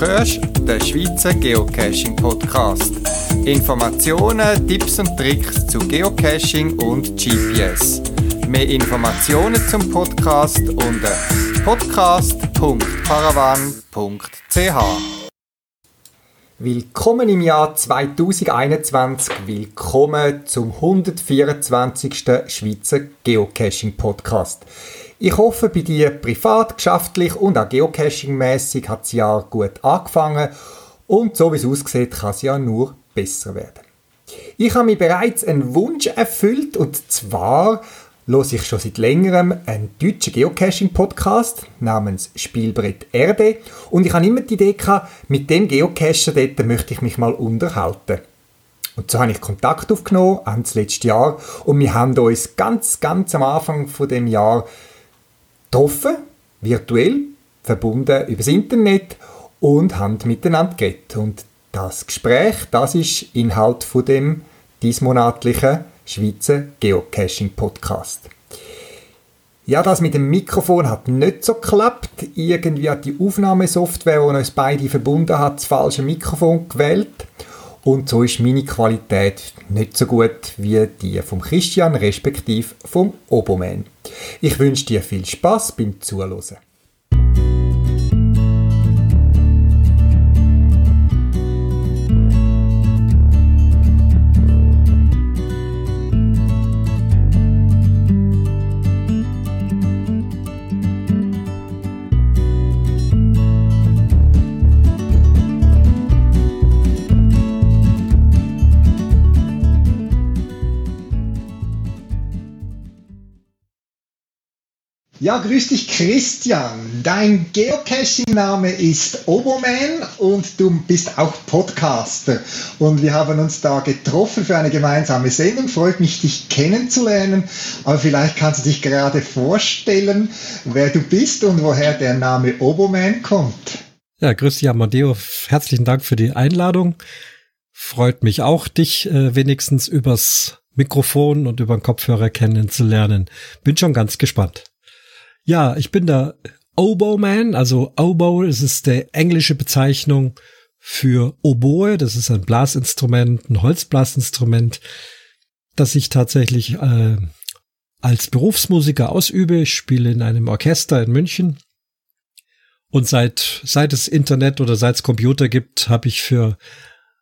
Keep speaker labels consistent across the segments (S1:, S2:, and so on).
S1: hörst den Schweizer Geocaching Podcast. Informationen, Tipps und Tricks zu Geocaching und GPS. Mehr Informationen zum Podcast unter podcast.paravan.ch. Willkommen im Jahr 2021, willkommen zum 124. Schweizer Geocaching Podcast. Ich hoffe, bei dir privat, geschäftlich und auch geocaching-mässig hat das Jahr gut angefangen und so wie es aussieht, kann es ja nur besser werden. Ich habe mir bereits einen Wunsch erfüllt und zwar höre ich schon seit längerem einen deutschen Geocaching-Podcast namens Spielbrett Erde und ich habe immer die Idee gehabt, mit dem Geocacher dort möchte ich mich mal unterhalten. Und so habe ich Kontakt aufgenommen, Ende letzten Jahr, und wir haben uns ganz, ganz am Anfang von dem Jahr getroffen, virtuell, verbunden übers Internet und haben miteinander geredet. Und das Gespräch, das ist Inhalt von dem diesmonatlichen Schweizer Geocaching Podcast. Ja, das mit dem Mikrofon hat nicht so geklappt. Irgendwie hat die Aufnahmesoftware, die uns beide verbunden hat, das falsche Mikrofon gewählt. Und so ist meine Qualität nicht so gut wie die vom Christian, respektive vom Oboman. Ich wünsche dir viel Spaß beim Zuhören. Ja, grüß dich Christian. Dein Geocaching-Name ist Oboman und du bist auch Podcaster. Und wir haben uns da getroffen für eine gemeinsame Sendung. Freut mich, dich kennenzulernen. Aber vielleicht kannst du dich gerade vorstellen, wer du bist und woher der Name Oboman kommt.
S2: Ja, grüß dich Amadeo. Herzlichen Dank für die Einladung. Freut mich auch, dich äh, wenigstens übers Mikrofon und über den Kopfhörer kennenzulernen. Bin schon ganz gespannt. Ja, ich bin der Oboe Man, also Oboe, es ist der englische Bezeichnung für Oboe, das ist ein Blasinstrument, ein Holzblasinstrument, das ich tatsächlich äh, als Berufsmusiker ausübe. Ich spiele in einem Orchester in München. Und seit, seit es Internet oder seit es Computer gibt, habe ich für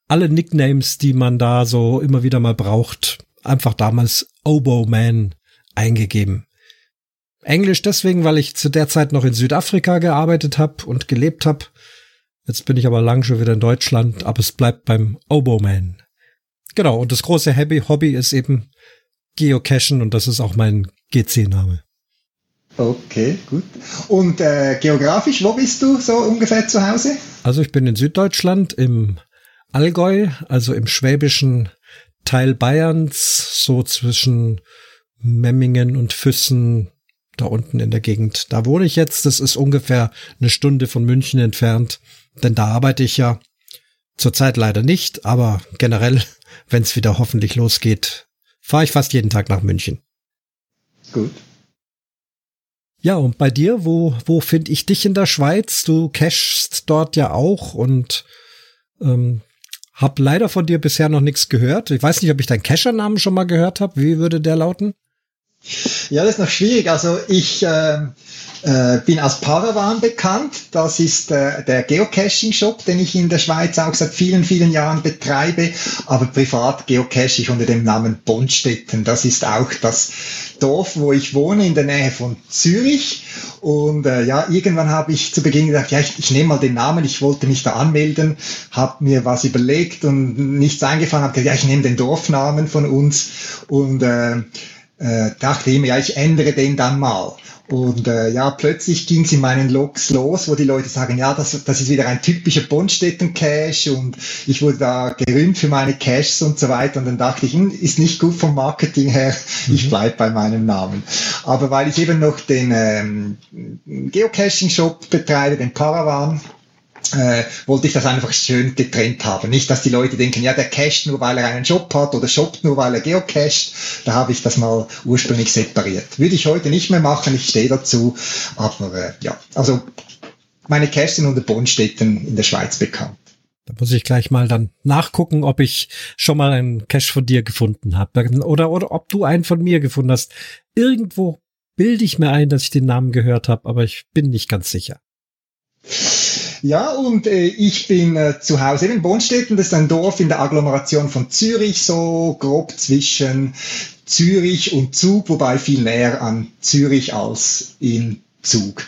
S2: alle Nicknames, die man da so immer wieder mal braucht, einfach damals Oboe Man eingegeben. Englisch deswegen, weil ich zu der Zeit noch in Südafrika gearbeitet habe und gelebt habe. Jetzt bin ich aber lang schon wieder in Deutschland, aber es bleibt beim Oboman. Genau, und das große Hobby, Hobby ist eben Geocachen und das ist auch mein GC-Name.
S1: Okay, gut. Und äh, geografisch, wo bist du so ungefähr zu Hause?
S2: Also ich bin in Süddeutschland im Allgäu, also im schwäbischen Teil Bayerns, so zwischen Memmingen und Füssen, da unten in der Gegend. Da wohne ich jetzt. Das ist ungefähr eine Stunde von München entfernt. Denn da arbeite ich ja zurzeit leider nicht, aber generell, wenn es wieder hoffentlich losgeht, fahre ich fast jeden Tag nach München.
S1: Gut.
S2: Ja, und bei dir, wo, wo finde ich dich in der Schweiz? Du cashst dort ja auch und ähm, hab leider von dir bisher noch nichts gehört. Ich weiß nicht, ob ich deinen Cacher-Namen schon mal gehört habe. Wie würde der lauten?
S1: Ja, das ist noch schwierig. Also ich äh, äh, bin als Paravan bekannt. Das ist äh, der Geocaching-Shop, den ich in der Schweiz auch seit vielen, vielen Jahren betreibe. Aber privat geocache ich unter dem Namen Bonstetten. Das ist auch das Dorf, wo ich wohne, in der Nähe von Zürich. Und äh, ja, irgendwann habe ich zu Beginn gedacht, ja, ich, ich nehme mal den Namen, ich wollte mich da anmelden, habe mir was überlegt und nichts eingefallen, habe gesagt, ja, ich nehme den Dorfnamen von uns und äh, äh, dachte immer, ja, ich ändere den dann mal. Und äh, ja, plötzlich ging es in meinen Logs los, wo die Leute sagen, ja, das, das ist wieder ein typischer Bonstetten-Cache und ich wurde da gerühmt für meine Caches und so weiter. Und dann dachte ich, hm, ist nicht gut vom Marketing her, ich mhm. bleib bei meinem Namen. Aber weil ich eben noch den ähm, Geocaching-Shop betreibe, den Paravan, äh, wollte ich das einfach schön getrennt haben. Nicht, dass die Leute denken, ja, der cached nur, weil er einen Job hat oder shoppt nur, weil er geocached. Da habe ich das mal ursprünglich separiert. Würde ich heute nicht mehr machen, ich stehe dazu. Aber äh, ja, also meine Caches sind unter Bonstetten in der Schweiz bekannt.
S2: Da muss ich gleich mal dann nachgucken, ob ich schon mal einen Cache von dir gefunden habe oder, oder ob du einen von mir gefunden hast. Irgendwo bilde ich mir ein, dass ich den Namen gehört habe, aber ich bin nicht ganz sicher.
S1: Ja, und äh, ich bin äh, zu Hause in Bonstetten. Das ist ein Dorf in der Agglomeration von Zürich, so grob zwischen Zürich und Zug, wobei viel näher an Zürich als in Zug.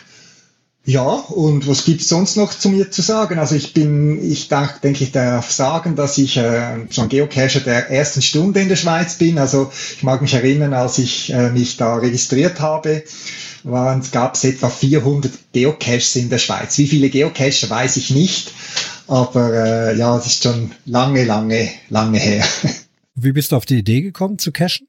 S1: Ja, und was gibt's sonst noch zu mir zu sagen? Also ich bin, ich darf, denke, ich darf sagen, dass ich äh, ein Geocacher der ersten Stunde in der Schweiz bin. Also ich mag mich erinnern, als ich äh, mich da registriert habe, waren, gab es etwa 400 Geocaches in der Schweiz. Wie viele Geocacher weiß ich nicht, aber äh, ja, es ist schon lange, lange, lange her.
S2: Wie bist du auf die Idee gekommen zu cachen?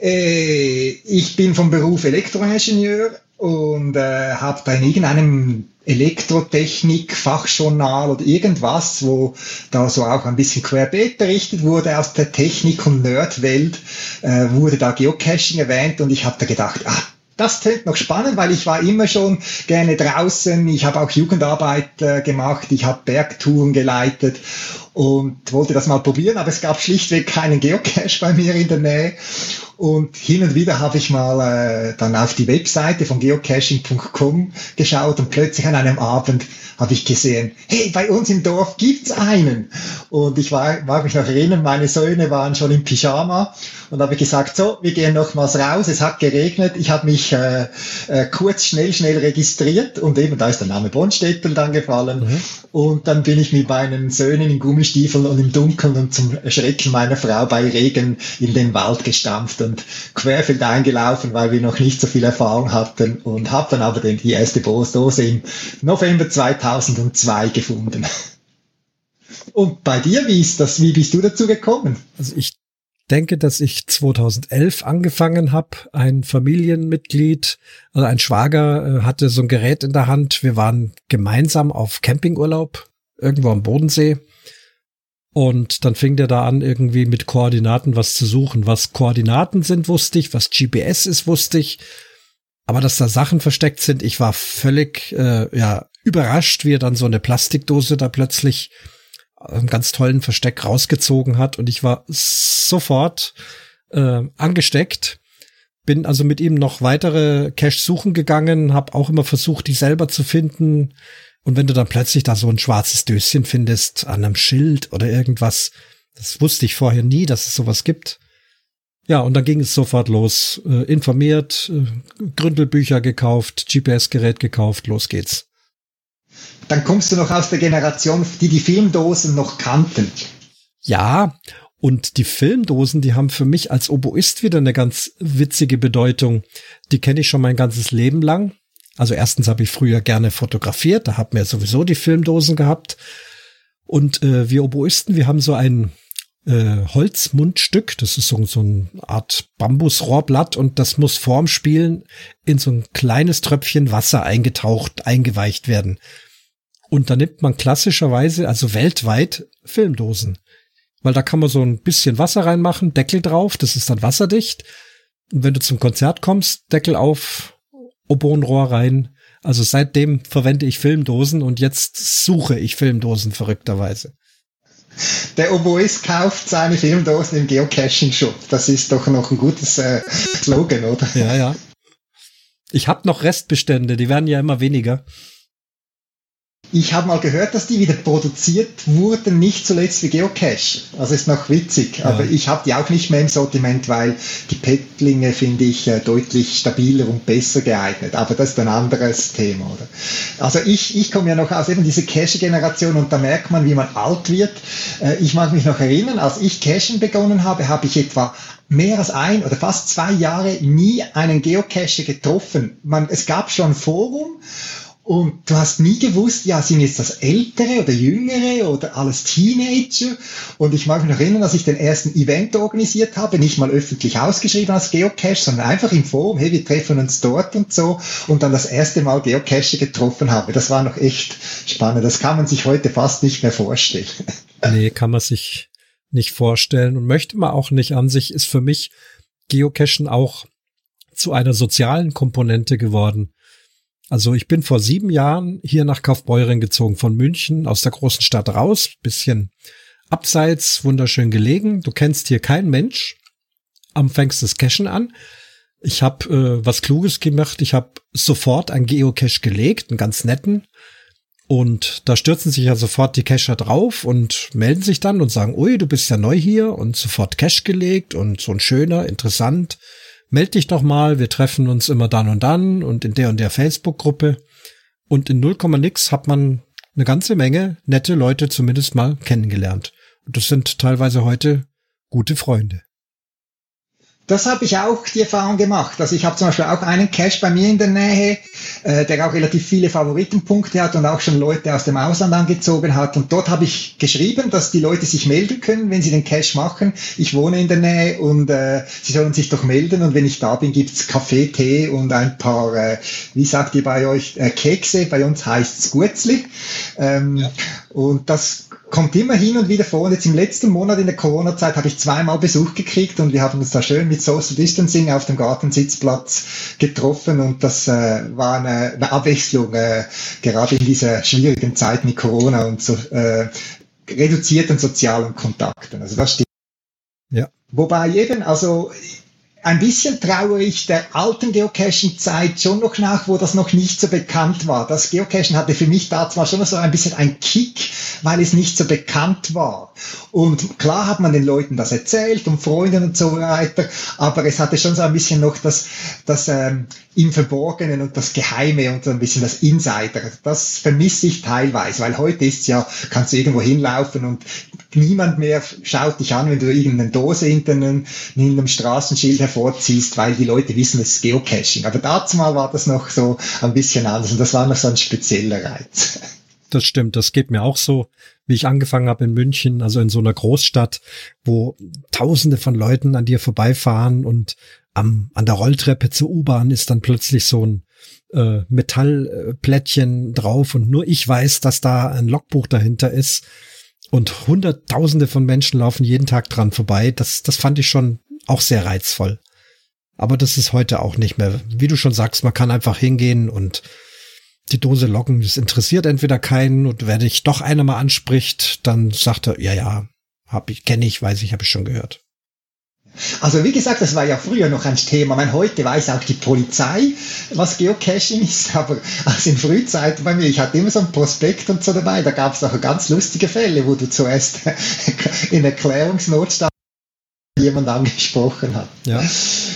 S1: Äh, ich bin vom Beruf Elektroingenieur und äh, habe da in irgendeinem Elektrotechnik-Fachjournal oder irgendwas, wo da so auch ein bisschen querbeet berichtet wurde aus der Technik- und Nerdwelt, äh, wurde da Geocaching erwähnt und ich habe da gedacht, ah, das klingt noch spannend, weil ich war immer schon gerne draußen. Ich habe auch Jugendarbeit äh, gemacht, ich habe Bergtouren geleitet und wollte das mal probieren, aber es gab schlichtweg keinen Geocache bei mir in der Nähe. Und hin und wieder habe ich mal äh, dann auf die Webseite von geocaching.com geschaut und plötzlich an einem Abend habe ich gesehen, hey, bei uns im Dorf gibt's einen. Und ich war, mag mich noch erinnern, meine Söhne waren schon im Pyjama und habe gesagt, so, wir gehen nochmals raus, es hat geregnet, ich habe mich äh, äh, kurz, schnell, schnell registriert und eben da ist der Name Bonnstettel dann gefallen mhm. und dann bin ich mit meinen Söhnen in Gummistiefeln und im Dunkeln und zum Schrecken meiner Frau bei Regen in den Wald gestampft und querfeld eingelaufen, weil wir noch nicht so viel Erfahrung hatten und habe dann aber den, die erste Dose im November 2002 gefunden. Und bei dir, wie ist das? Wie bist du dazu gekommen?
S2: Also ich denke, dass ich 2011 angefangen habe. Ein Familienmitglied, also ein Schwager, äh, hatte so ein Gerät in der Hand. Wir waren gemeinsam auf Campingurlaub irgendwo am Bodensee. Und dann fing der da an, irgendwie mit Koordinaten was zu suchen. Was Koordinaten sind, wusste ich. Was GPS ist, wusste ich. Aber dass da Sachen versteckt sind, ich war völlig äh, ja überrascht, wie er dann so eine Plastikdose da plötzlich einen ganz tollen Versteck rausgezogen hat und ich war sofort äh, angesteckt. Bin also mit ihm noch weitere Cache suchen gegangen, habe auch immer versucht, die selber zu finden. Und wenn du dann plötzlich da so ein schwarzes Döschen findest an einem Schild oder irgendwas, das wusste ich vorher nie, dass es sowas gibt. Ja, und dann ging es sofort los. Äh, informiert, äh, Gründelbücher gekauft, GPS-Gerät gekauft, los geht's
S1: dann kommst du noch aus der Generation, die die Filmdosen noch kannten.
S2: Ja, und die Filmdosen, die haben für mich als Oboist wieder eine ganz witzige Bedeutung. Die kenne ich schon mein ganzes Leben lang. Also erstens habe ich früher gerne fotografiert, da haben wir sowieso die Filmdosen gehabt. Und äh, wir Oboisten, wir haben so ein äh, Holzmundstück, das ist so, so eine Art Bambusrohrblatt und das muss vorm Spielen in so ein kleines Tröpfchen Wasser eingetaucht, eingeweicht werden. Und da nimmt man klassischerweise, also weltweit, Filmdosen. Weil da kann man so ein bisschen Wasser reinmachen, Deckel drauf, das ist dann wasserdicht. Und wenn du zum Konzert kommst, Deckel auf, Obonrohr rein. Also seitdem verwende ich Filmdosen und jetzt suche ich Filmdosen verrückterweise.
S1: Der Oboist kauft seine Filmdosen im Geocaching-Shop. Das ist doch noch ein gutes äh, Slogan, oder?
S2: Ja, ja. Ich habe noch Restbestände, die werden ja immer weniger.
S1: Ich habe mal gehört, dass die wieder produziert wurden, nicht zuletzt für Geocache. Also ist noch witzig, ja. aber ich habe die auch nicht mehr im Sortiment, weil die Pettlinge finde ich äh, deutlich stabiler und besser geeignet. Aber das ist ein anderes Thema, oder? Also ich, ich komme ja noch aus eben dieser Cache-Generation und da merkt man, wie man alt wird. Äh, ich mag mich noch erinnern, als ich Cachen begonnen habe, habe ich etwa mehr als ein oder fast zwei Jahre nie einen Geocacher getroffen. Man, es gab schon ein Forum und du hast nie gewusst, ja, sind jetzt das Ältere oder Jüngere oder alles Teenager? Und ich mag mich noch erinnern, dass ich den ersten Event organisiert habe, nicht mal öffentlich ausgeschrieben als Geocache, sondern einfach im Forum, hey, wir treffen uns dort und so. Und dann das erste Mal Geocache getroffen habe. Das war noch echt spannend. Das kann man sich heute fast nicht mehr vorstellen.
S2: Nee, kann man sich nicht vorstellen und möchte man auch nicht an sich, ist für mich Geocachen auch zu einer sozialen Komponente geworden Also ich bin vor sieben Jahren hier nach Kaufbeuren gezogen, von München aus der großen Stadt raus, bisschen abseits, wunderschön gelegen. Du kennst hier keinen Mensch. Am fängst das Cashen an. Ich habe äh, was Kluges gemacht. Ich habe sofort einen Geocache gelegt, einen ganz netten. Und da stürzen sich ja sofort die Cacher drauf und melden sich dann und sagen, ui, du bist ja neu hier und sofort Cache gelegt und so ein schöner, interessant. Meld dich doch mal, wir treffen uns immer dann und dann und in der und der Facebook-Gruppe. Und in 0, nix hat man eine ganze Menge nette Leute zumindest mal kennengelernt. Und das sind teilweise heute gute Freunde.
S1: Das habe ich auch die Erfahrung gemacht. Also ich habe zum Beispiel auch einen Cache bei mir in der Nähe, äh, der auch relativ viele Favoritenpunkte hat und auch schon Leute aus dem Ausland angezogen hat. Und dort habe ich geschrieben, dass die Leute sich melden können, wenn sie den Cache machen. Ich wohne in der Nähe und äh, sie sollen sich doch melden. Und wenn ich da bin, gibt's Kaffee, Tee und ein paar, äh, wie sagt ihr bei euch, äh, Kekse. Bei uns heißt's Gutzli. Ähm, ja. Und das kommt immer hin und wieder vor. Und jetzt im letzten Monat in der Corona-Zeit habe ich zweimal Besuch gekriegt und wir haben uns da schön mit Social Distancing auf dem Gartensitzplatz getroffen und das äh, war eine, eine Abwechslung, äh, gerade in dieser schwierigen Zeit mit Corona und so äh, reduzierten sozialen Kontakten. Also das stimmt. Ja. Wobei eben, also ein bisschen trauere ich der alten Geocaching-Zeit schon noch nach, wo das noch nicht so bekannt war. Das Geocachen hatte für mich da zwar schon so ein bisschen ein Kick, weil es nicht so bekannt war. Und klar hat man den Leuten das erzählt und Freunden und so weiter, aber es hatte schon so ein bisschen noch das, das ähm, im Verborgenen und das Geheime und so ein bisschen das Insider. Das vermisse ich teilweise, weil heute ist ja, kannst du irgendwo hinlaufen und niemand mehr schaut dich an, wenn du irgendeine Dose hinter einem, hinter einem Straßenschild hervorziehst, weil die Leute wissen, es ist Geocaching. Aber dazu mal war das noch so ein bisschen anders und das war noch so ein spezieller Reiz.
S2: Das stimmt, das geht mir auch so, wie ich angefangen habe in München, also in so einer Großstadt, wo tausende von Leuten an dir vorbeifahren und am, an der Rolltreppe zur U-Bahn ist dann plötzlich so ein äh, Metallplättchen drauf und nur ich weiß, dass da ein Logbuch dahinter ist und hunderttausende von Menschen laufen jeden Tag dran vorbei. Das, das fand ich schon auch sehr reizvoll. Aber das ist heute auch nicht mehr. Wie du schon sagst, man kann einfach hingehen und die Dose locken. Das interessiert entweder keinen und wenn dich doch einer mal anspricht, dann sagt er, ja, ja, hab ich, kenne ich, weiß ich, habe ich schon gehört.
S1: Also wie gesagt, das war ja früher noch ein Thema. Man heute weiß auch die Polizei, was Geocaching ist, aber also in Frühzeit bei mir, ich hatte immer so ein Prospekt und so dabei, da gab es auch ganz lustige Fälle, wo du zuerst in Erklärungsnotstand jemand angesprochen hat. Ja.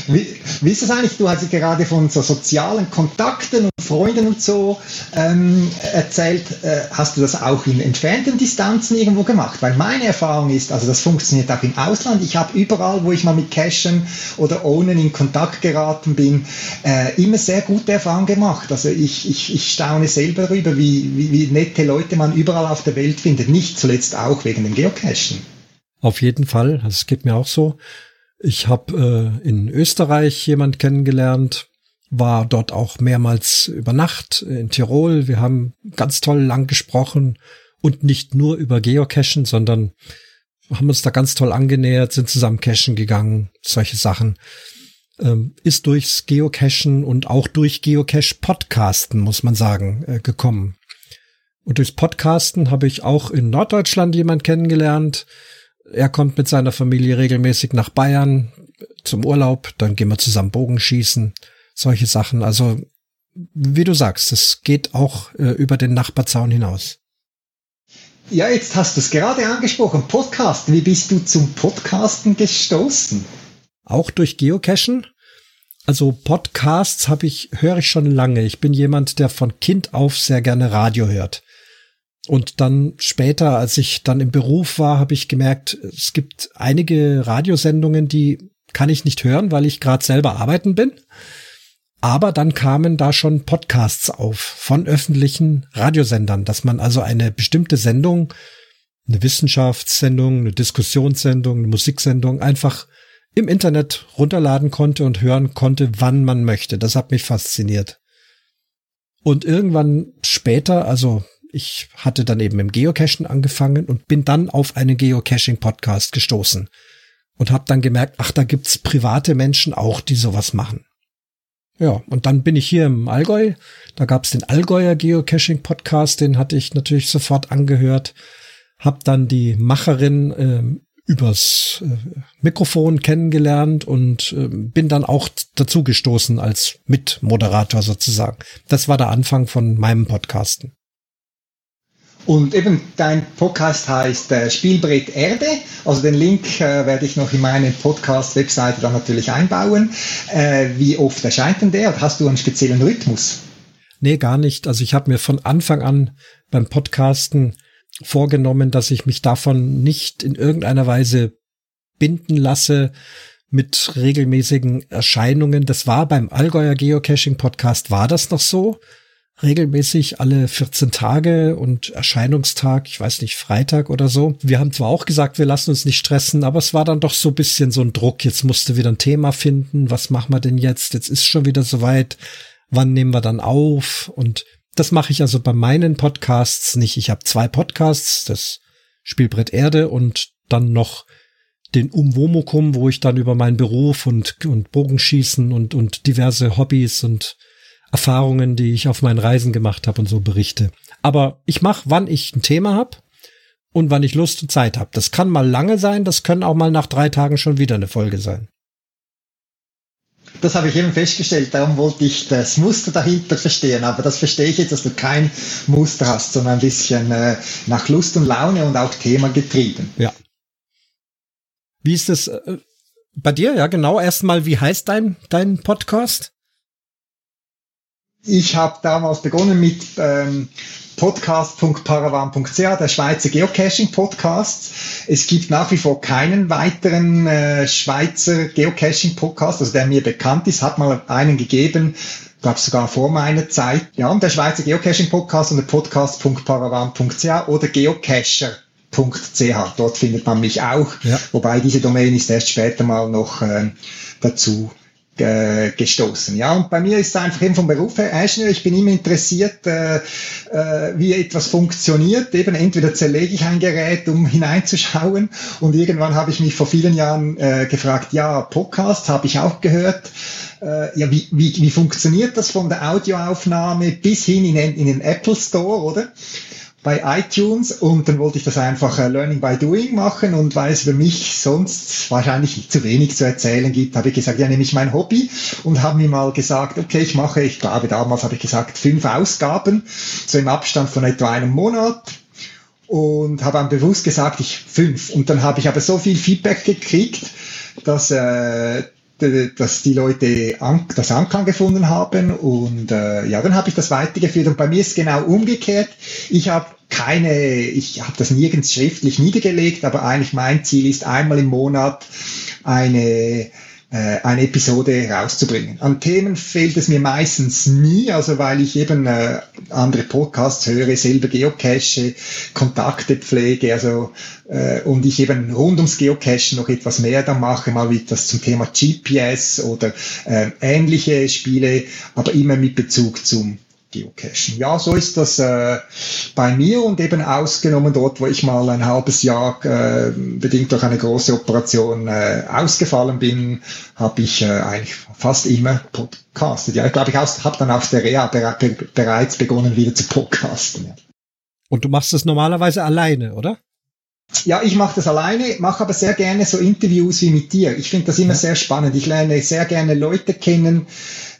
S1: Wie, wie ist das eigentlich? Du hast gerade von so sozialen Kontakten und Freunden und so ähm, erzählt. Äh, hast du das auch in entfernten Distanzen irgendwo gemacht? Weil meine Erfahrung ist, also das funktioniert auch im Ausland. Ich habe überall, wo ich mal mit Cashen oder Ownen in Kontakt geraten bin, äh, immer sehr gute Erfahrungen gemacht. Also ich, ich, ich staune selber darüber, wie, wie, wie nette Leute man überall auf der Welt findet. Nicht zuletzt auch wegen dem Geocachen.
S2: Auf jeden Fall. Es geht mir auch so. Ich habe äh, in Österreich jemand kennengelernt, war dort auch mehrmals über Nacht in Tirol. Wir haben ganz toll lang gesprochen und nicht nur über Geocachen, sondern haben uns da ganz toll angenähert, sind zusammen cachen gegangen, solche Sachen. Ähm, ist durchs Geocachen und auch durch Geocache-Podcasten, muss man sagen, äh, gekommen. Und durchs Podcasten habe ich auch in Norddeutschland jemand kennengelernt, er kommt mit seiner Familie regelmäßig nach Bayern zum Urlaub, dann gehen wir zusammen Bogenschießen, solche Sachen. Also, wie du sagst, es geht auch äh, über den Nachbarzaun hinaus.
S1: Ja, jetzt hast du es gerade angesprochen, Podcasten. Wie bist du zum Podcasten gestoßen?
S2: Auch durch Geocachen. Also Podcasts habe ich höre ich schon lange. Ich bin jemand, der von Kind auf sehr gerne Radio hört. Und dann später, als ich dann im Beruf war, habe ich gemerkt, es gibt einige Radiosendungen, die kann ich nicht hören, weil ich gerade selber arbeiten bin. Aber dann kamen da schon Podcasts auf von öffentlichen Radiosendern, dass man also eine bestimmte Sendung, eine Wissenschaftssendung, eine Diskussionssendung, eine Musiksendung einfach im Internet runterladen konnte und hören konnte, wann man möchte. Das hat mich fasziniert. Und irgendwann später, also ich hatte dann eben im Geocachen angefangen und bin dann auf einen Geocaching-Podcast gestoßen und habe dann gemerkt, ach, da gibt's private Menschen auch, die sowas machen. Ja, und dann bin ich hier im Allgäu. Da gab es den Allgäuer Geocaching Podcast, den hatte ich natürlich sofort angehört. Hab dann die Macherin äh, übers äh, Mikrofon kennengelernt und äh, bin dann auch dazu gestoßen als Mitmoderator sozusagen. Das war der Anfang von meinem Podcasten.
S1: Und eben dein Podcast heißt äh, Spielbrett Erde. Also den Link äh, werde ich noch in meine Podcast-Webseite dann natürlich einbauen. Äh, wie oft erscheint denn der? Hast du einen speziellen Rhythmus?
S2: Nee, gar nicht. Also ich habe mir von Anfang an beim Podcasten vorgenommen, dass ich mich davon nicht in irgendeiner Weise binden lasse mit regelmäßigen Erscheinungen. Das war beim Allgäuer Geocaching Podcast war das noch so. Regelmäßig alle 14 Tage und Erscheinungstag, ich weiß nicht, Freitag oder so. Wir haben zwar auch gesagt, wir lassen uns nicht stressen, aber es war dann doch so ein bisschen so ein Druck. Jetzt musste wieder ein Thema finden. Was machen wir denn jetzt? Jetzt ist schon wieder soweit. Wann nehmen wir dann auf? Und das mache ich also bei meinen Podcasts nicht. Ich habe zwei Podcasts, das Spielbrett Erde und dann noch den Umwomukum, wo ich dann über meinen Beruf und, und Bogenschießen und, und diverse Hobbys und Erfahrungen, die ich auf meinen Reisen gemacht habe und so berichte. Aber ich mache, wann ich ein Thema habe und wann ich Lust und Zeit habe. Das kann mal lange sein, das können auch mal nach drei Tagen schon wieder eine Folge sein.
S1: Das habe ich eben festgestellt, darum wollte ich das Muster dahinter verstehen. Aber das verstehe ich jetzt, dass du kein Muster hast, sondern ein bisschen äh, nach Lust und Laune und auch Thema getrieben.
S2: Ja. Wie ist das äh, bei dir? Ja, genau. Erstmal, wie heißt dein, dein Podcast?
S1: Ich habe damals begonnen mit ähm, podcast.paravan.ch, der Schweizer Geocaching-Podcast. Es gibt nach wie vor keinen weiteren äh, Schweizer Geocaching-Podcast, also der mir bekannt ist, hat mal einen gegeben, gab es sogar vor meiner Zeit. Ja, und der Schweizer Geocaching-Podcast unter podcast.paravan.ch oder geocacher.ch. Dort findet man mich auch, ja. wobei diese Domain ist erst später mal noch äh, dazu gestoßen. Ja, und bei mir ist einfach eben vom Beruf her Ingenieur. Ich bin immer interessiert, äh, äh, wie etwas funktioniert. Eben entweder zerlege ich ein Gerät, um hineinzuschauen, und irgendwann habe ich mich vor vielen Jahren äh, gefragt, ja, Podcast habe ich auch gehört. Äh, ja, wie, wie, wie funktioniert das von der Audioaufnahme bis hin in, in den Apple Store, oder? Bei iTunes und dann wollte ich das einfach äh, Learning by Doing machen und weil es für mich sonst wahrscheinlich zu wenig zu erzählen gibt, habe ich gesagt, ja, nehme ich mein Hobby und habe mir mal gesagt, okay, ich mache, ich glaube damals habe ich gesagt, fünf Ausgaben, so im Abstand von etwa einem Monat und habe dann bewusst gesagt, ich fünf. Und dann habe ich aber so viel Feedback gekriegt, dass äh, dass die Leute an, das Anklang gefunden haben und äh, ja, dann habe ich das weitergeführt und bei mir ist genau umgekehrt. Ich habe keine, ich habe das nirgends schriftlich niedergelegt, aber eigentlich mein Ziel ist einmal im Monat eine äh, eine Episode rauszubringen. An Themen fehlt es mir meistens nie, also weil ich eben äh, andere Podcasts höre, selber Geocache, Kontakte pflege, also äh, und ich eben rund ums Geocachen noch etwas mehr da mache, mal wie das zum Thema GPS oder äh, ähnliche Spiele, aber immer mit Bezug zum Geocachen. Ja, so ist das äh, bei mir und eben ausgenommen dort, wo ich mal ein halbes Jahr äh, bedingt durch eine große Operation äh, ausgefallen bin, habe ich äh, eigentlich fast immer podcastet. Ja, ich glaube, ich habe dann aus der Reha bereits begonnen, wieder zu podcasten. Ja.
S2: Und du machst das normalerweise alleine, oder?
S1: Ja, ich mache das alleine, mache aber sehr gerne so Interviews wie mit dir. Ich finde das immer sehr spannend. Ich lerne sehr gerne Leute kennen,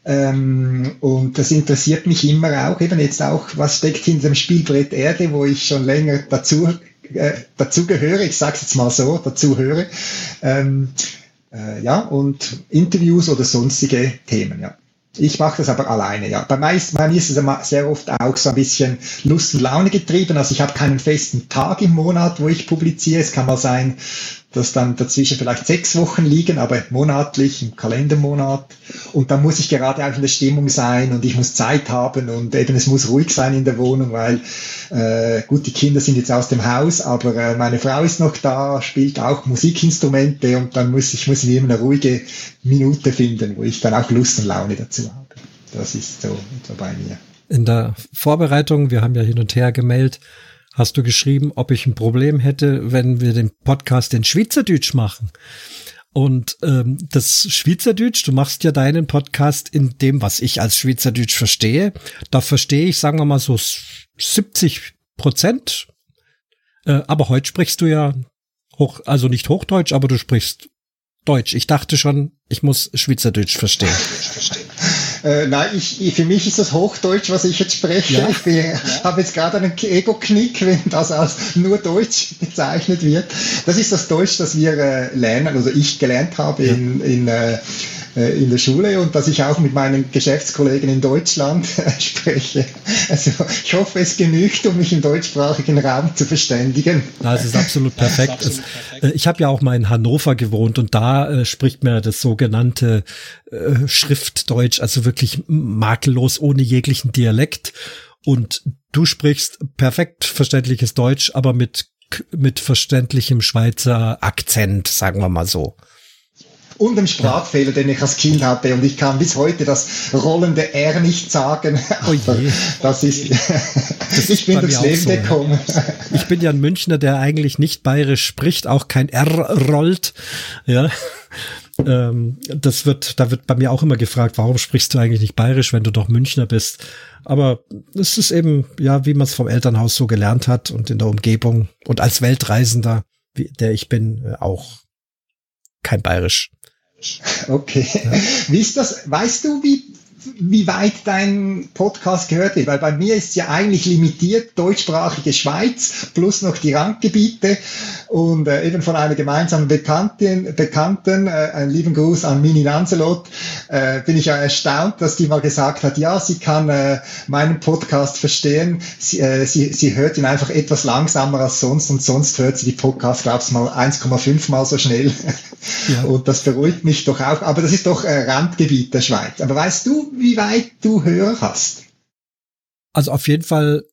S1: ähm, und das interessiert mich immer auch, eben jetzt auch, was steckt hinter dem Spielbrett Erde, wo ich schon länger dazu, äh, dazu gehöre, ich sage jetzt mal so, dazu höre. Ähm, äh, ja, und Interviews oder sonstige Themen, ja. Ich mache das aber alleine, ja. Bei, meist, bei mir ist es sehr oft auch so ein bisschen Lust und Laune getrieben. Also ich habe keinen festen Tag im Monat, wo ich publiziere. Es kann mal sein, dass dann dazwischen vielleicht sechs Wochen liegen, aber monatlich, im Kalendermonat. Und dann muss ich gerade auch in der Stimmung sein und ich muss Zeit haben und eben es muss ruhig sein in der Wohnung, weil äh, gut, die Kinder sind jetzt aus dem Haus, aber äh, meine Frau ist noch da, spielt auch Musikinstrumente und dann muss ich muss ich immer eine ruhige Minute finden, wo ich dann auch Lust und Laune dazu habe. Das ist so bei mir.
S2: In der Vorbereitung, wir haben ja hin und her gemeldet, hast du geschrieben, ob ich ein Problem hätte, wenn wir den Podcast in Schweizerdeutsch machen. Und ähm, das Schweizerdeutsch, du machst ja deinen Podcast in dem, was ich als Schweizerdeutsch verstehe. Da verstehe ich, sagen wir mal so 70 Prozent. Äh, aber heute sprichst du ja hoch, also nicht Hochdeutsch, aber du sprichst Deutsch. Ich dachte schon, ich muss Schweizerdeutsch verstehen.
S1: Äh, nein, ich, ich, für mich ist das Hochdeutsch, was ich jetzt spreche. Ja. Ich ja. habe jetzt gerade einen Ego-Knick, wenn das als nur Deutsch bezeichnet wird. Das ist das Deutsch, das wir äh, lernen, also ich gelernt habe in, in äh, in der Schule und dass ich auch mit meinen Geschäftskollegen in Deutschland spreche. Also ich hoffe, es genügt, um mich im deutschsprachigen Raum zu verständigen.
S2: Das ist absolut perfekt. Ist absolut perfekt. Äh, ich habe ja auch mal in Hannover gewohnt und da äh, spricht man das sogenannte äh, Schriftdeutsch, also wirklich makellos ohne jeglichen Dialekt. Und du sprichst perfekt verständliches Deutsch, aber mit mit verständlichem Schweizer Akzent, sagen wir mal so
S1: und dem Sprachfehler, den ich als Kind hatte. Und ich kann bis heute das rollende R nicht sagen. Oh je. Das ist, das ich bin durchs Leben so, gekommen.
S2: Ja. Ich bin ja ein Münchner, der eigentlich nicht bayerisch spricht, auch kein R rollt. Ja. Ähm, das wird, da wird bei mir auch immer gefragt, warum sprichst du eigentlich nicht bayerisch, wenn du doch Münchner bist? Aber es ist eben, ja, wie man es vom Elternhaus so gelernt hat und in der Umgebung und als Weltreisender, wie, der ich bin, äh, auch kein bayerisch.
S1: Okay. Ja. Wie ist das? Weißt du, wie wie weit dein Podcast gehört wird, weil bei mir ist ja eigentlich limitiert, deutschsprachige Schweiz plus noch die Randgebiete und äh, eben von einer gemeinsamen Bekannten, Bekannten äh, einen lieben Gruß an Mini Lancelot, äh, bin ich ja erstaunt, dass die mal gesagt hat, ja, sie kann äh, meinen Podcast verstehen, sie, äh, sie, sie hört ihn einfach etwas langsamer als sonst und sonst hört sie die Podcast, glaubst mal, 1,5 mal so schnell ja. und das beruhigt mich doch auch, aber das ist doch äh, Randgebiet der Schweiz. Aber weißt du, wie weit du Hörer hast?
S2: Also auf jeden Fall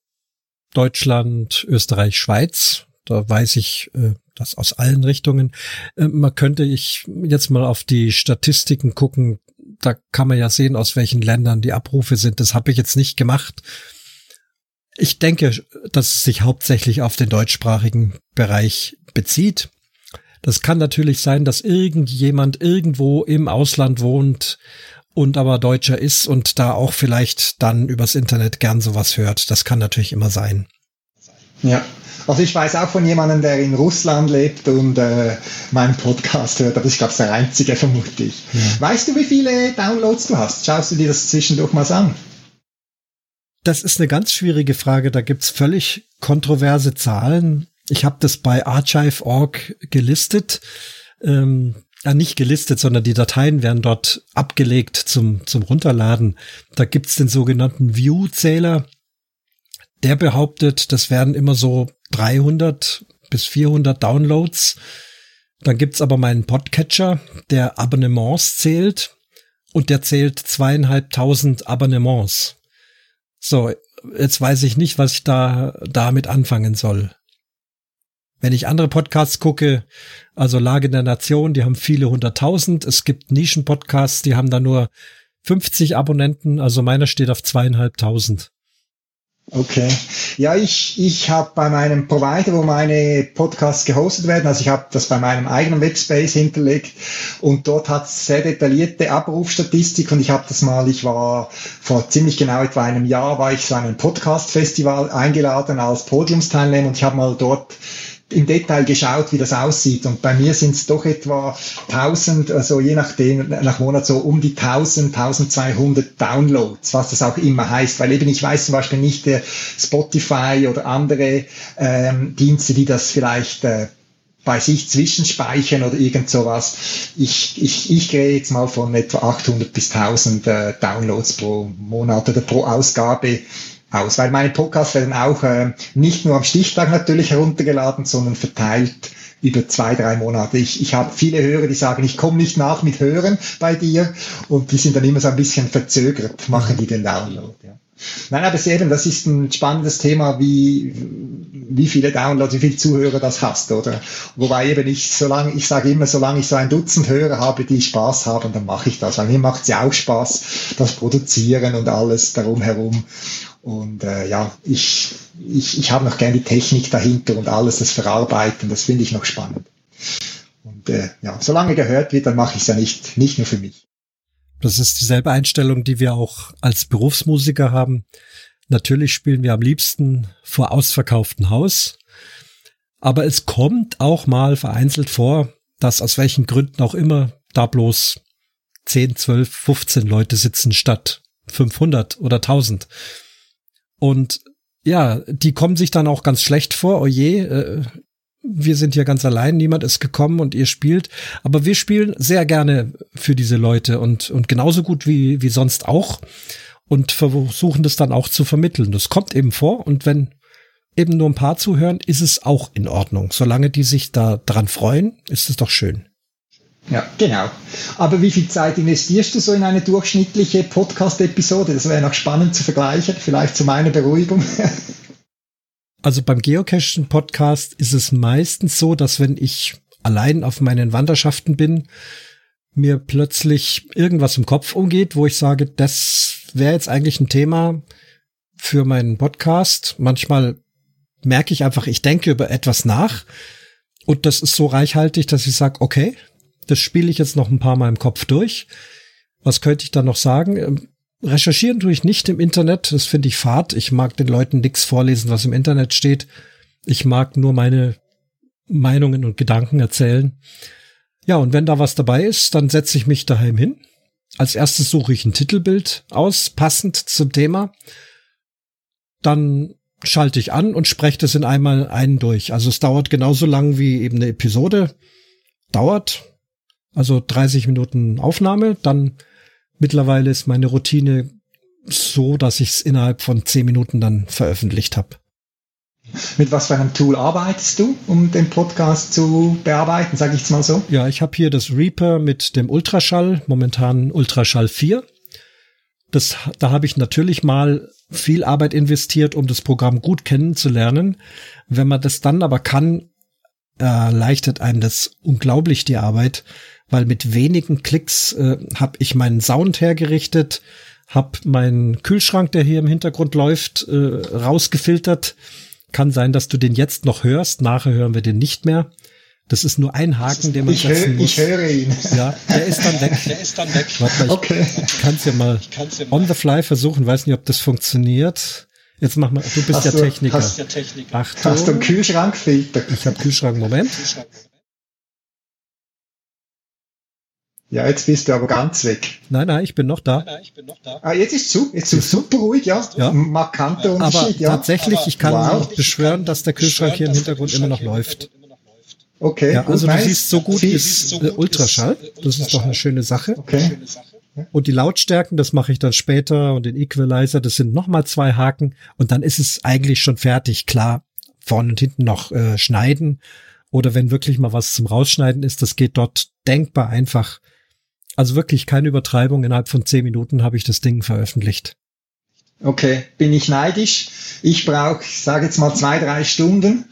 S2: Deutschland, Österreich, Schweiz. Da weiß ich äh, das aus allen Richtungen. Äh, man könnte ich jetzt mal auf die Statistiken gucken. Da kann man ja sehen, aus welchen Ländern die Abrufe sind. Das habe ich jetzt nicht gemacht. Ich denke, dass es sich hauptsächlich auf den deutschsprachigen Bereich bezieht. Das kann natürlich sein, dass irgendjemand irgendwo im Ausland wohnt und aber Deutscher ist und da auch vielleicht dann übers Internet gern sowas hört. Das kann natürlich immer sein.
S1: Ja. Also ich weiß auch von jemandem, der in Russland lebt und äh, meinen Podcast hört, aber ich glaube, es ist der einzige, vermute ich. Ja. Weißt du, wie viele Downloads du hast? Schaust du dir das zwischendurch mal an?
S2: Das ist eine ganz schwierige Frage. Da gibt's völlig kontroverse Zahlen. Ich habe das bei archive.org gelistet. Ähm, ja, nicht gelistet, sondern die Dateien werden dort abgelegt zum, zum Runterladen. Da gibt's den sogenannten View-Zähler. Der behauptet, das werden immer so 300 bis 400 Downloads. Dann gibt's aber meinen Podcatcher, der Abonnements zählt und der zählt zweieinhalbtausend Abonnements. So, jetzt weiß ich nicht, was ich da damit anfangen soll. Wenn ich andere Podcasts gucke, also Lage der Nation, die haben viele hunderttausend. Es gibt Nischen-Podcasts, die haben da nur 50 Abonnenten. Also meiner steht auf zweieinhalbtausend.
S1: Okay. Ja, ich, ich habe bei meinem Provider, wo meine Podcasts gehostet werden, also ich habe das bei meinem eigenen Webspace hinterlegt und dort hat es sehr detaillierte Abrufstatistik und ich habe das mal, ich war vor ziemlich genau etwa einem Jahr, war ich zu einem Podcast-Festival eingeladen als Podiumsteilnehmer und ich habe mal dort im Detail geschaut, wie das aussieht. Und bei mir sind es doch etwa 1000, also je nachdem, nach Monat so um die 1000, 1200 Downloads, was das auch immer heißt. Weil eben ich weiß zum Beispiel nicht, der Spotify oder andere ähm, Dienste, die das vielleicht äh, bei sich zwischenspeichern oder irgend sowas. Ich, ich, ich gehe jetzt mal von etwa 800 bis 1000 äh, Downloads pro Monat oder pro Ausgabe aus, weil meine Podcasts werden auch äh, nicht nur am Stichtag natürlich heruntergeladen, sondern verteilt über zwei, drei Monate. Ich, ich habe viele Hörer, die sagen, ich komme nicht nach mit Hören bei dir und die sind dann immer so ein bisschen verzögert, machen die den Download. Ja. Nein, aber eben, das ist ein spannendes Thema, wie, wie viele Downloads, wie viele Zuhörer das hast, oder? Wobei eben ich, solange, ich sage immer, solange ich so ein Dutzend Hörer habe, die Spaß haben, dann mache ich das. Weil mir macht es ja auch Spaß, das Produzieren und alles darum herum. Und äh, ja, ich, ich, ich habe noch gerne die Technik dahinter und alles, das Verarbeiten, das finde ich noch spannend. Und Und äh, ja, solange gehört wird, dann mache ich es ja nicht, nicht nur für mich.
S2: Das ist dieselbe Einstellung, die wir auch als Berufsmusiker haben. Natürlich spielen wir am liebsten vor ausverkauftem Haus. Aber es kommt auch mal vereinzelt vor, dass aus welchen Gründen auch immer da bloß 10, 12, 15 Leute sitzen statt 500 oder 1000. Und ja, die kommen sich dann auch ganz schlecht vor. Oh je, äh, wir sind hier ganz allein, niemand ist gekommen und ihr spielt. Aber wir spielen sehr gerne für diese Leute und, und genauso gut wie, wie sonst auch und versuchen das dann auch zu vermitteln. Das kommt eben vor und wenn eben nur ein paar zuhören, ist es auch in Ordnung. Solange die sich da dran freuen, ist es doch schön.
S1: Ja, genau. Aber wie viel Zeit investierst du so in eine durchschnittliche Podcast-Episode? Das wäre noch spannend zu vergleichen, vielleicht zu meiner Beruhigung.
S2: Also beim Geocaching-Podcast ist es meistens so, dass wenn ich allein auf meinen Wanderschaften bin, mir plötzlich irgendwas im Kopf umgeht, wo ich sage, das wäre jetzt eigentlich ein Thema für meinen Podcast. Manchmal merke ich einfach, ich denke über etwas nach und das ist so reichhaltig, dass ich sage, okay, das spiele ich jetzt noch ein paar Mal im Kopf durch. Was könnte ich da noch sagen? Ähm, recherchieren tue ich nicht im Internet, das finde ich fad. Ich mag den Leuten nichts vorlesen, was im Internet steht. Ich mag nur meine Meinungen und Gedanken erzählen. Ja, und wenn da was dabei ist, dann setze ich mich daheim hin. Als erstes suche ich ein Titelbild aus, passend zum Thema. Dann schalte ich an und spreche das in einmal einen durch. Also es dauert genauso lang wie eben eine Episode dauert. Also 30 Minuten Aufnahme, dann mittlerweile ist meine Routine so, dass ich es innerhalb von 10 Minuten dann veröffentlicht habe.
S1: Mit was für einem Tool arbeitest du, um den Podcast zu bearbeiten, sage ich jetzt mal so?
S2: Ja, ich habe hier das Reaper mit dem Ultraschall, momentan Ultraschall 4. Das, da habe ich natürlich mal viel Arbeit investiert, um das Programm gut kennenzulernen. Wenn man das dann aber kann, erleichtert einem das unglaublich die Arbeit, weil mit wenigen Klicks äh, habe ich meinen Sound hergerichtet, habe meinen Kühlschrank, der hier im Hintergrund läuft, äh, rausgefiltert. Kann sein, dass du den jetzt noch hörst, nachher hören wir den nicht mehr. Das ist nur ein Haken, den man
S1: ich setzen hör, muss. Ich höre ihn.
S2: Ja, der ist dann weg.
S3: Der ist dann weg.
S2: Warte mal, ich, okay. ich kann es ja mal on the fly versuchen. Weiß nicht, ob das funktioniert. Jetzt mach mal, du bist hast ja du, Techniker.
S1: Hast, ja Techniker. Achtung. Hast du einen Kühlschrankfilter?
S2: Ich habe Kühlschrank, Moment.
S1: Ja, jetzt bist du aber ganz weg.
S2: Nein, nein, ich bin noch da.
S3: Nein, ich bin noch da.
S1: Ah, jetzt ist zu. Jetzt ist super ruhig, ja.
S2: ja.
S1: Markanter
S2: Unterschied, ja. Tatsächlich, ich kann wow. beschwören, dass der Kühlschrank hier im Hintergrund immer noch läuft.
S1: Okay.
S2: Ja, also du siehst, so gut ist so gut Ultraschall. Das ist doch eine schöne Sache.
S1: Okay.
S2: Und die Lautstärken, das mache ich dann später und den Equalizer, das sind nochmal zwei Haken und dann ist es eigentlich schon fertig. Klar, vorne und hinten noch äh, schneiden oder wenn wirklich mal was zum Rausschneiden ist, das geht dort denkbar einfach. Also wirklich keine Übertreibung. Innerhalb von zehn Minuten habe ich das Ding veröffentlicht.
S1: Okay, bin ich neidisch. Ich brauche, sage jetzt mal zwei, drei Stunden.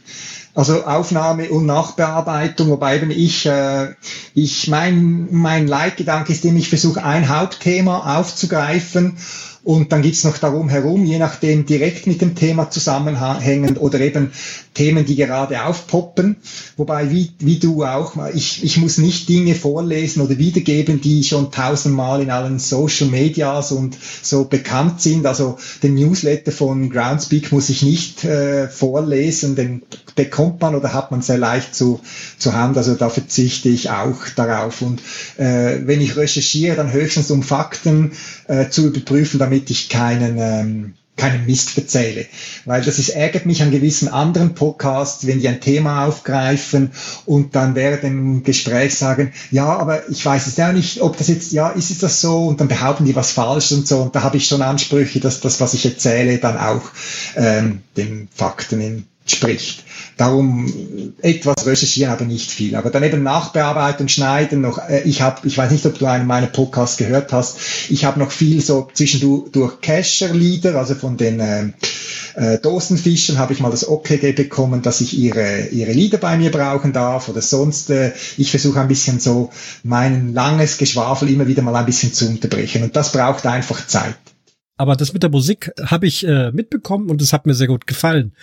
S1: Also Aufnahme und Nachbearbeitung, wobei eben ich, äh, ich mein, mein Leitgedanke ist, dem ich versuche, ein Hauptthema aufzugreifen und dann gibt's noch darum herum, je nachdem direkt mit dem Thema zusammenhängend oder eben Themen, die gerade aufpoppen. Wobei, wie, wie du auch, ich, ich muss nicht Dinge vorlesen oder wiedergeben, die schon tausendmal in allen Social Medias und so bekannt sind. Also den Newsletter von Groundspeak muss ich nicht äh, vorlesen, den bekommt man oder hat man sehr leicht zu, zu Hand. Also da verzichte ich auch darauf. Und äh, wenn ich recherchiere, dann höchstens um Fakten äh, zu überprüfen, damit ich keinen, ähm, keinen Mist erzähle. Weil das ist, ärgert mich an gewissen anderen Podcasts, wenn die ein Thema aufgreifen und dann während dem Gespräch sagen, ja, aber ich weiß es ja nicht, ob das jetzt, ja, ist es das so? Und dann behaupten die was falsch und so. Und da habe ich schon Ansprüche, dass das, was ich erzähle, dann auch ähm, den Fakten entspricht. Darum etwas recherchieren, aber nicht viel. Aber dann eben nachbearbeiten, schneiden noch. Äh, ich habe, ich weiß nicht, ob du einen meiner Podcasts gehört hast. Ich habe noch viel so zwischendurch Cacher-Lieder, also von den äh, äh, Dosenfischen habe ich mal das OKG bekommen, dass ich ihre, ihre Lieder bei mir brauchen darf oder sonst. Äh, ich versuche ein bisschen so mein langes Geschwafel immer wieder mal ein bisschen zu unterbrechen. Und das braucht einfach Zeit.
S2: Aber das mit der Musik habe ich äh, mitbekommen und es hat mir sehr gut gefallen.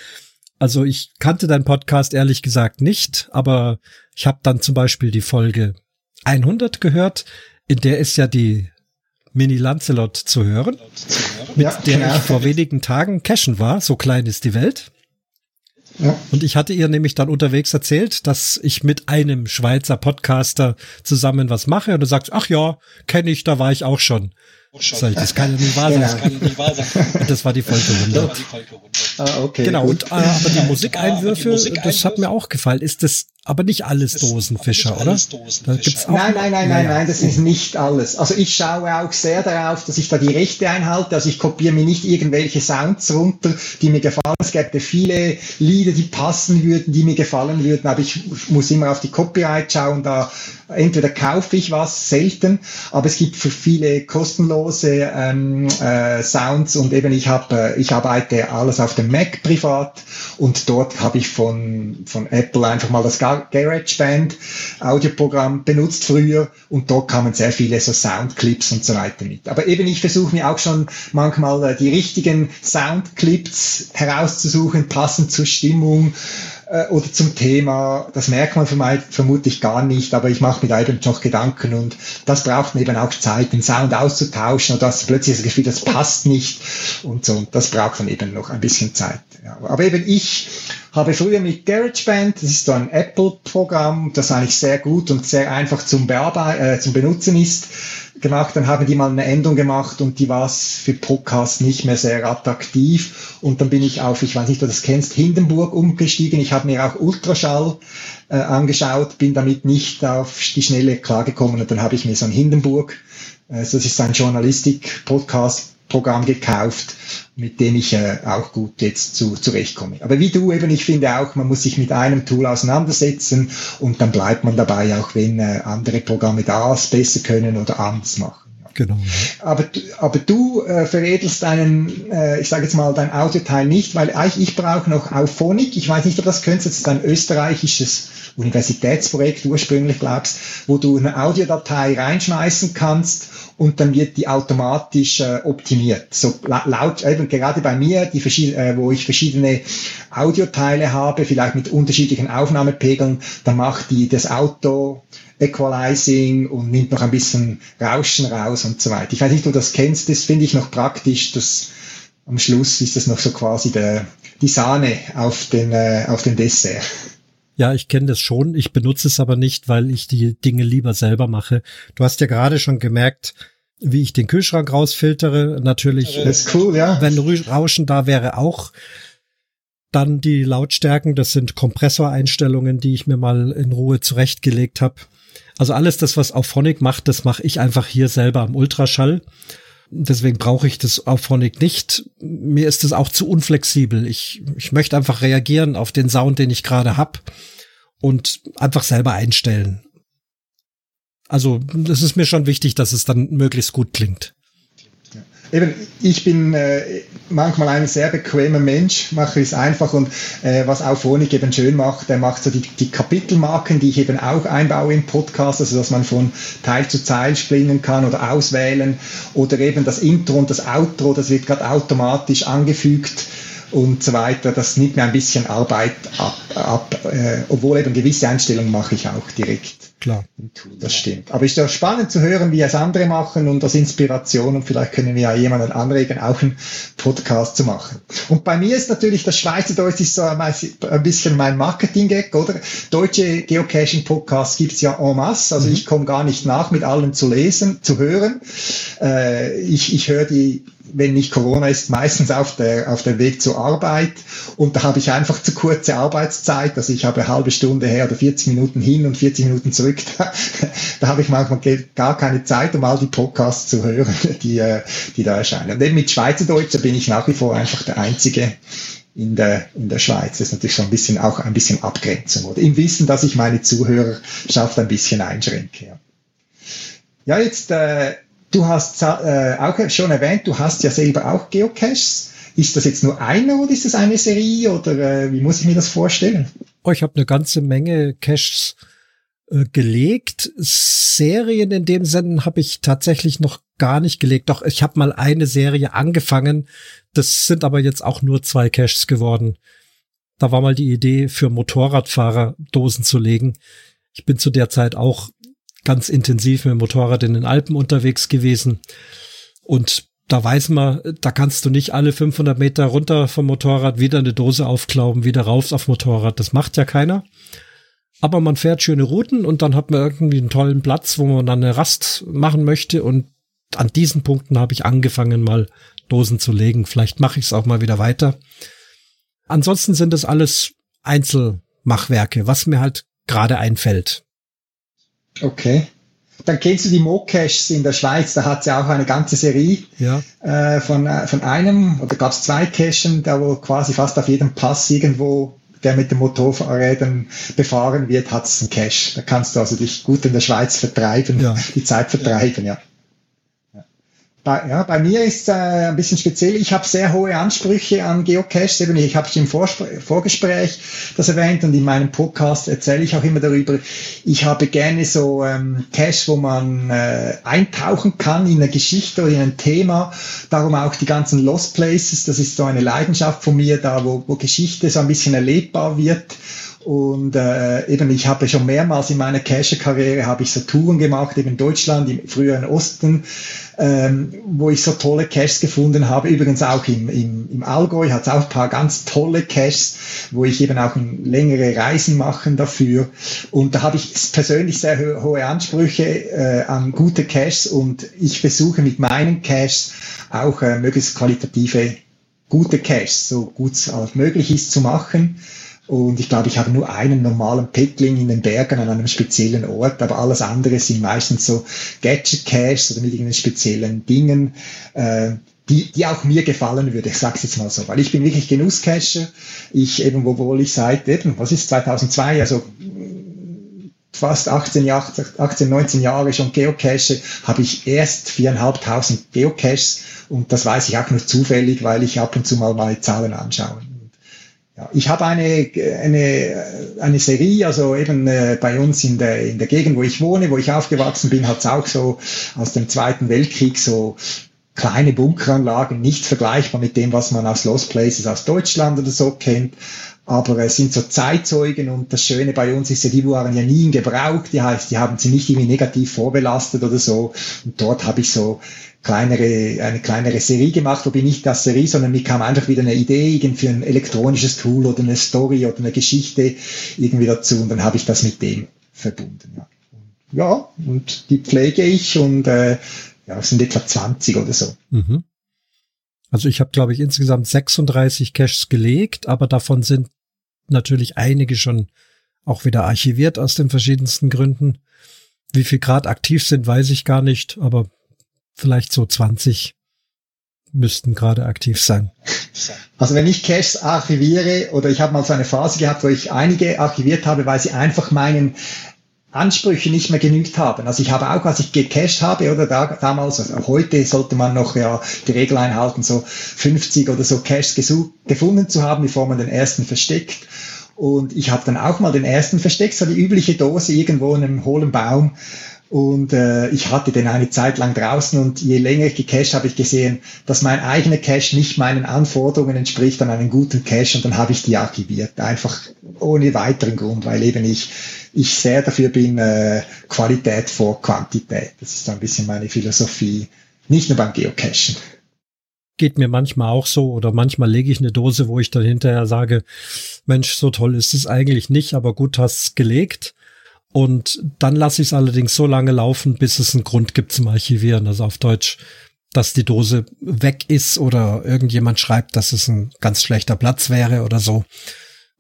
S2: Also ich kannte deinen Podcast ehrlich gesagt nicht, aber ich habe dann zum Beispiel die Folge 100 gehört, in der ist ja die Mini Lancelot zu hören, mit ja, der ja. ich vor wenigen Tagen cashen war. So klein ist die Welt. Ja. Und ich hatte ihr nämlich dann unterwegs erzählt, dass ich mit einem Schweizer Podcaster zusammen was mache. Und du sagst, ach ja, kenne ich, da war ich auch schon. Sag ich, das kann ja nicht wahr sein. Das ja nicht wahr sein. Und das war die Folge 100. Ah, okay. Genau, und äh, aber die Musikeinwürfe, das hat mir auch gefallen. Ist das aber nicht alles Dosenfischer, oder?
S1: Da gibt's auch nein, nein, nein, nein, nein, das ist nicht alles. Also ich schaue auch sehr darauf, dass ich da die Rechte einhalte. Also ich kopiere mir nicht irgendwelche Sounds runter, die mir gefallen. Es gäbe viele Lieder, die passen würden, die mir gefallen würden, aber ich muss immer auf die Copyright schauen. Da entweder kaufe ich was, selten, aber es gibt für viele kostenlose ähm, äh, Sounds und eben ich habe, äh, ich arbeite alles auf dem Mac privat und dort habe ich von von Apple einfach mal das GarageBand Audioprogramm benutzt früher und dort kamen sehr viele so Soundclips und so weiter mit. Aber eben ich versuche mir auch schon manchmal äh, die richtigen Soundclips herauszusuchen, passend zur Stimmung äh, oder zum Thema. Das merkt man vermutlich gar nicht, aber ich mache mir da eben noch Gedanken und das braucht eben auch Zeit, den Sound auszutauschen oder das plötzlich das Gefühl, das passt nicht und so. Und das braucht dann eben noch ein bisschen Zeit. Ja, aber eben ich habe früher mit GarageBand, das ist so ein Apple-Programm, das eigentlich sehr gut und sehr einfach zum, Bearbeiten, äh, zum Benutzen ist, gemacht. Dann haben die mal eine Änderung gemacht und die war für Podcasts nicht mehr sehr attraktiv. Und dann bin ich auf, ich weiß nicht, ob du das kennst, Hindenburg umgestiegen. Ich habe mir auch Ultraschall äh, angeschaut, bin damit nicht auf die Schnelle klargekommen und dann habe ich mir so ein Hindenburg, äh, das ist ein Journalistik-Podcast, Programm gekauft, mit dem ich äh, auch gut jetzt zu, zurechtkomme. Aber wie du eben, ich finde auch, man muss sich mit einem Tool auseinandersetzen und dann bleibt man dabei, auch wenn äh, andere Programme das besser können oder anders machen. Genau. Aber, aber du äh, veredelst deinen, äh, ich sage jetzt mal, dein Audioteil nicht, weil eigentlich ich brauche noch Auphonic. Ich weiß nicht, ob das könntest. Das ist ein österreichisches Universitätsprojekt ursprünglich, glaubst, wo du eine Audiodatei reinschmeißen kannst und dann wird die automatisch äh, optimiert. So laut, eben gerade bei mir, die äh, wo ich verschiedene Audioteile habe, vielleicht mit unterschiedlichen Aufnahmepegeln, dann macht die das Auto Equalizing und nimmt noch ein bisschen Rauschen raus und so weiter. Ich weiß nicht, ob du das kennst, das finde ich noch praktisch, dass am Schluss ist das noch so quasi der, die Sahne auf den, äh, auf den Dessert.
S2: Ja, ich kenne das schon. Ich benutze es aber nicht, weil ich die Dinge lieber selber mache. Du hast ja gerade schon gemerkt, wie ich den Kühlschrank rausfiltere. Natürlich,
S1: das ist cool, ja.
S2: wenn Rauschen da wäre, auch dann die Lautstärken. Das sind Kompressoreinstellungen, die ich mir mal in Ruhe zurechtgelegt habe. Also alles das, was Auphonic macht, das mache ich einfach hier selber am Ultraschall. Deswegen brauche ich das auf Phonic nicht. Mir ist es auch zu unflexibel. Ich, ich möchte einfach reagieren auf den Sound, den ich gerade hab und einfach selber einstellen. Also, das ist mir schon wichtig, dass es dann möglichst gut klingt.
S1: Eben, ich bin äh, manchmal ein sehr bequemer Mensch, mache es einfach und äh, was auch Phonik eben schön macht, der macht so die, die Kapitelmarken, die ich eben auch einbaue im Podcast, also dass man von Teil zu Teil springen kann oder auswählen oder eben das Intro und das Outro, das wird gerade automatisch angefügt und so weiter. Das nimmt mir ein bisschen Arbeit ab, ab äh, obwohl eben gewisse Einstellungen mache ich auch direkt.
S2: Klar.
S1: Das stimmt. Aber es ist ja spannend zu hören, wie es andere machen und das Inspiration und vielleicht können wir ja jemanden anregen, auch einen Podcast zu machen. Und bei mir ist natürlich das Schweizerdeutsch ist so ein bisschen mein Marketing-Gag, oder? Deutsche Geocaching-Podcasts gibt's ja en masse, also mhm. ich komme gar nicht nach, mit allen zu lesen, zu hören. Äh, ich ich höre die wenn nicht Corona ist, meistens auf der, auf der Weg zur Arbeit. Und da habe ich einfach zu kurze Arbeitszeit. Also ich habe eine halbe Stunde her oder 40 Minuten hin und 40 Minuten zurück. Da, da habe ich manchmal gar keine Zeit, um all die Podcasts zu hören, die, äh, die da erscheinen. Und eben mit Schweizerdeutsch, da bin ich nach wie vor einfach der Einzige in der, in der Schweiz. Das ist natürlich schon ein bisschen, auch ein bisschen Abgrenzung. Oder im Wissen, dass ich meine Zuhörerschaft ein bisschen einschränke. Ja, ja jetzt, äh, Du hast äh, auch schon erwähnt, du hast ja selber auch Geocaches. Ist das jetzt nur einer oder ist das eine Serie oder äh, wie muss ich mir das vorstellen?
S2: Oh, ich habe eine ganze Menge Caches äh, gelegt. Serien in dem Sinne habe ich tatsächlich noch gar nicht gelegt. Doch ich habe mal eine Serie angefangen. Das sind aber jetzt auch nur zwei Caches geworden. Da war mal die Idee, für Motorradfahrer Dosen zu legen. Ich bin zu der Zeit auch ganz intensiv mit dem Motorrad in den Alpen unterwegs gewesen. Und da weiß man, da kannst du nicht alle 500 Meter runter vom Motorrad wieder eine Dose aufklauben, wieder rauf auf Motorrad. Das macht ja keiner. Aber man fährt schöne Routen und dann hat man irgendwie einen tollen Platz, wo man dann eine Rast machen möchte. Und an diesen Punkten habe ich angefangen, mal Dosen zu legen. Vielleicht mache ich es auch mal wieder weiter. Ansonsten sind es alles Einzelmachwerke, was mir halt gerade einfällt.
S1: Okay. Dann kennst du die Mocaches in der Schweiz, da hat es ja auch eine ganze Serie ja. äh, von, äh, von einem, oder gab es zwei Cachen, da wo quasi fast auf jedem Pass irgendwo der mit den Motorrädern befahren wird, hat es einen Cache. Da kannst du also dich gut in der Schweiz vertreiben, ja. die Zeit vertreiben, ja. Bei, ja, bei mir ist es äh, ein bisschen speziell. Ich habe sehr hohe Ansprüche an Geocaches. Eben, ich habe im Vorspr Vorgespräch das erwähnt und in meinem Podcast erzähle ich auch immer darüber. Ich habe gerne so ähm, Caches, wo man äh, eintauchen kann in eine Geschichte oder in ein Thema. Darum auch die ganzen Lost Places. Das ist so eine Leidenschaft von mir, da wo, wo Geschichte so ein bisschen erlebbar wird und äh, eben, ich habe schon mehrmals in meiner Cacher-Karriere habe ich so Touren gemacht, eben Deutschland, im früheren Osten, ähm, wo ich so tolle Caches gefunden habe. Übrigens auch im, im, im Allgäu hat es auch ein paar ganz tolle Caches, wo ich eben auch längere Reisen machen dafür. Und da habe ich persönlich sehr ho hohe Ansprüche äh, an gute Caches und ich versuche mit meinen Caches auch äh, möglichst qualitative gute Caches, so gut es als möglich ist zu machen. Und ich glaube, ich habe nur einen normalen Pickling in den Bergen an einem speziellen Ort, aber alles andere sind meistens so Gadget-Caches oder mit irgendeinen speziellen Dingen, äh, die, die auch mir gefallen würde. Ich sage es jetzt mal so, weil ich bin wirklich Genusscacher. Ich eben, obwohl ich seit eben, was ist 2002, also fast 18, Jahre, 18 19 Jahre schon Geocache, habe ich erst viereinhalbtausend Geocaches und das weiß ich auch nur zufällig, weil ich ab und zu mal meine Zahlen anschaue. Ja, ich habe eine, eine, eine Serie, also eben äh, bei uns in der, in der Gegend, wo ich wohne, wo ich aufgewachsen bin, hat es auch so aus dem Zweiten Weltkrieg so kleine Bunkeranlagen, nicht vergleichbar mit dem, was man aus Lost Places aus Deutschland oder so kennt. Aber es sind so Zeitzeugen und das Schöne bei uns ist ja, die waren ja nie in Gebrauch, die heißt, die haben sie nicht irgendwie negativ vorbelastet oder so. Und dort habe ich so kleinere, eine kleinere Serie gemacht, wobei nicht das Serie, sondern mir kam einfach wieder eine Idee irgendwie ein elektronisches Tool oder eine Story oder eine Geschichte irgendwie dazu und dann habe ich das mit dem verbunden. Ja, ja und die pflege ich und äh, ja, es sind etwa 20 oder so. Mhm.
S2: Also ich habe, glaube ich, insgesamt 36 Caches gelegt, aber davon sind natürlich einige schon auch wieder archiviert aus den verschiedensten Gründen. Wie viel Grad aktiv sind, weiß ich gar nicht, aber vielleicht so 20 müssten gerade aktiv sein.
S1: Also wenn ich Caches archiviere oder ich habe mal so eine Phase gehabt, wo ich einige archiviert habe, weil sie einfach meinen Ansprüchen nicht mehr genügt haben. Also ich habe auch, als ich gecached habe oder da, damals, also heute sollte man noch ja die Regel einhalten, so 50 oder so Caches gesucht, gefunden zu haben, bevor man den ersten versteckt. Und ich habe dann auch mal den ersten versteckt, so die übliche Dose irgendwo in einem hohlen Baum. Und äh, ich hatte den eine Zeit lang draußen und je länger ich gecached habe ich gesehen, dass mein eigener Cache nicht meinen Anforderungen entspricht an einen guten Cache und dann habe ich die archiviert. Einfach ohne weiteren Grund, weil eben ich, ich sehr dafür bin, äh, Qualität vor Quantität. Das ist so ein bisschen meine Philosophie, nicht nur beim Geocachen.
S2: Geht mir manchmal auch so oder manchmal lege ich eine Dose, wo ich dann hinterher sage, Mensch, so toll ist es eigentlich nicht, aber gut hast gelegt und dann lasse ich es allerdings so lange laufen, bis es einen Grund gibt zum Archivieren. Also auf Deutsch, dass die Dose weg ist oder irgendjemand schreibt, dass es ein ganz schlechter Platz wäre oder so.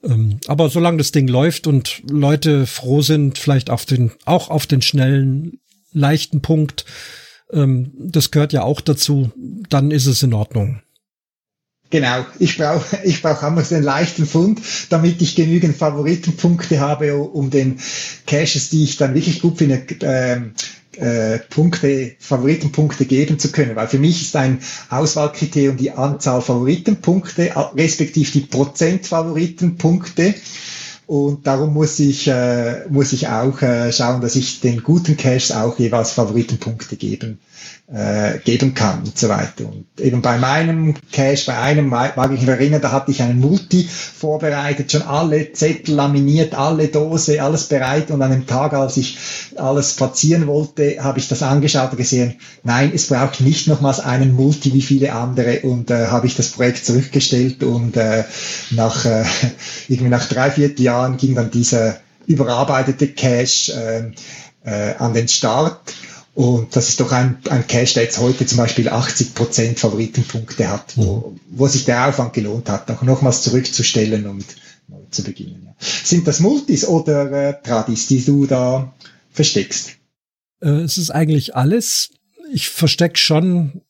S2: Ähm, aber solange das Ding läuft und Leute froh sind, vielleicht auf den, auch auf den schnellen, leichten Punkt, ähm, das gehört ja auch dazu, dann ist es in Ordnung.
S1: Genau, ich brauche ich brauch immer so einen leichten Fund, damit ich genügend Favoritenpunkte habe, um den Caches, die ich dann wirklich gut finde, ähm, äh, Punkte, Favoritenpunkte geben zu können. Weil für mich ist ein Auswahlkriterium die Anzahl Favoritenpunkte, respektive die Prozent Favoritenpunkte. Und darum muss ich, äh, muss ich auch äh, schauen, dass ich den guten Caches auch jeweils Favoritenpunkte geben äh, geben kann und so weiter. Und eben bei meinem Cache, bei einem mag ich mich erinnern, da hatte ich einen Multi vorbereitet, schon alle Zettel laminiert, alle Dose, alles bereit. Und an dem Tag, als ich alles platzieren wollte, habe ich das angeschaut und gesehen, nein, es braucht nicht nochmals einen Multi wie viele andere. Und äh, habe ich das Projekt zurückgestellt und äh, nach äh, irgendwie nach drei, vier Jahren ging dann dieser überarbeitete Cache äh, äh, an den Start und das ist doch ein, ein Cache, der jetzt heute zum Beispiel 80% Favoritenpunkte hat, wo, mhm. wo sich der Aufwand gelohnt hat, auch nochmals zurückzustellen und neu zu beginnen. Ja. Sind das Multis oder äh, Tradis, die du da versteckst?
S2: Äh, es ist eigentlich alles. Ich verstecke schon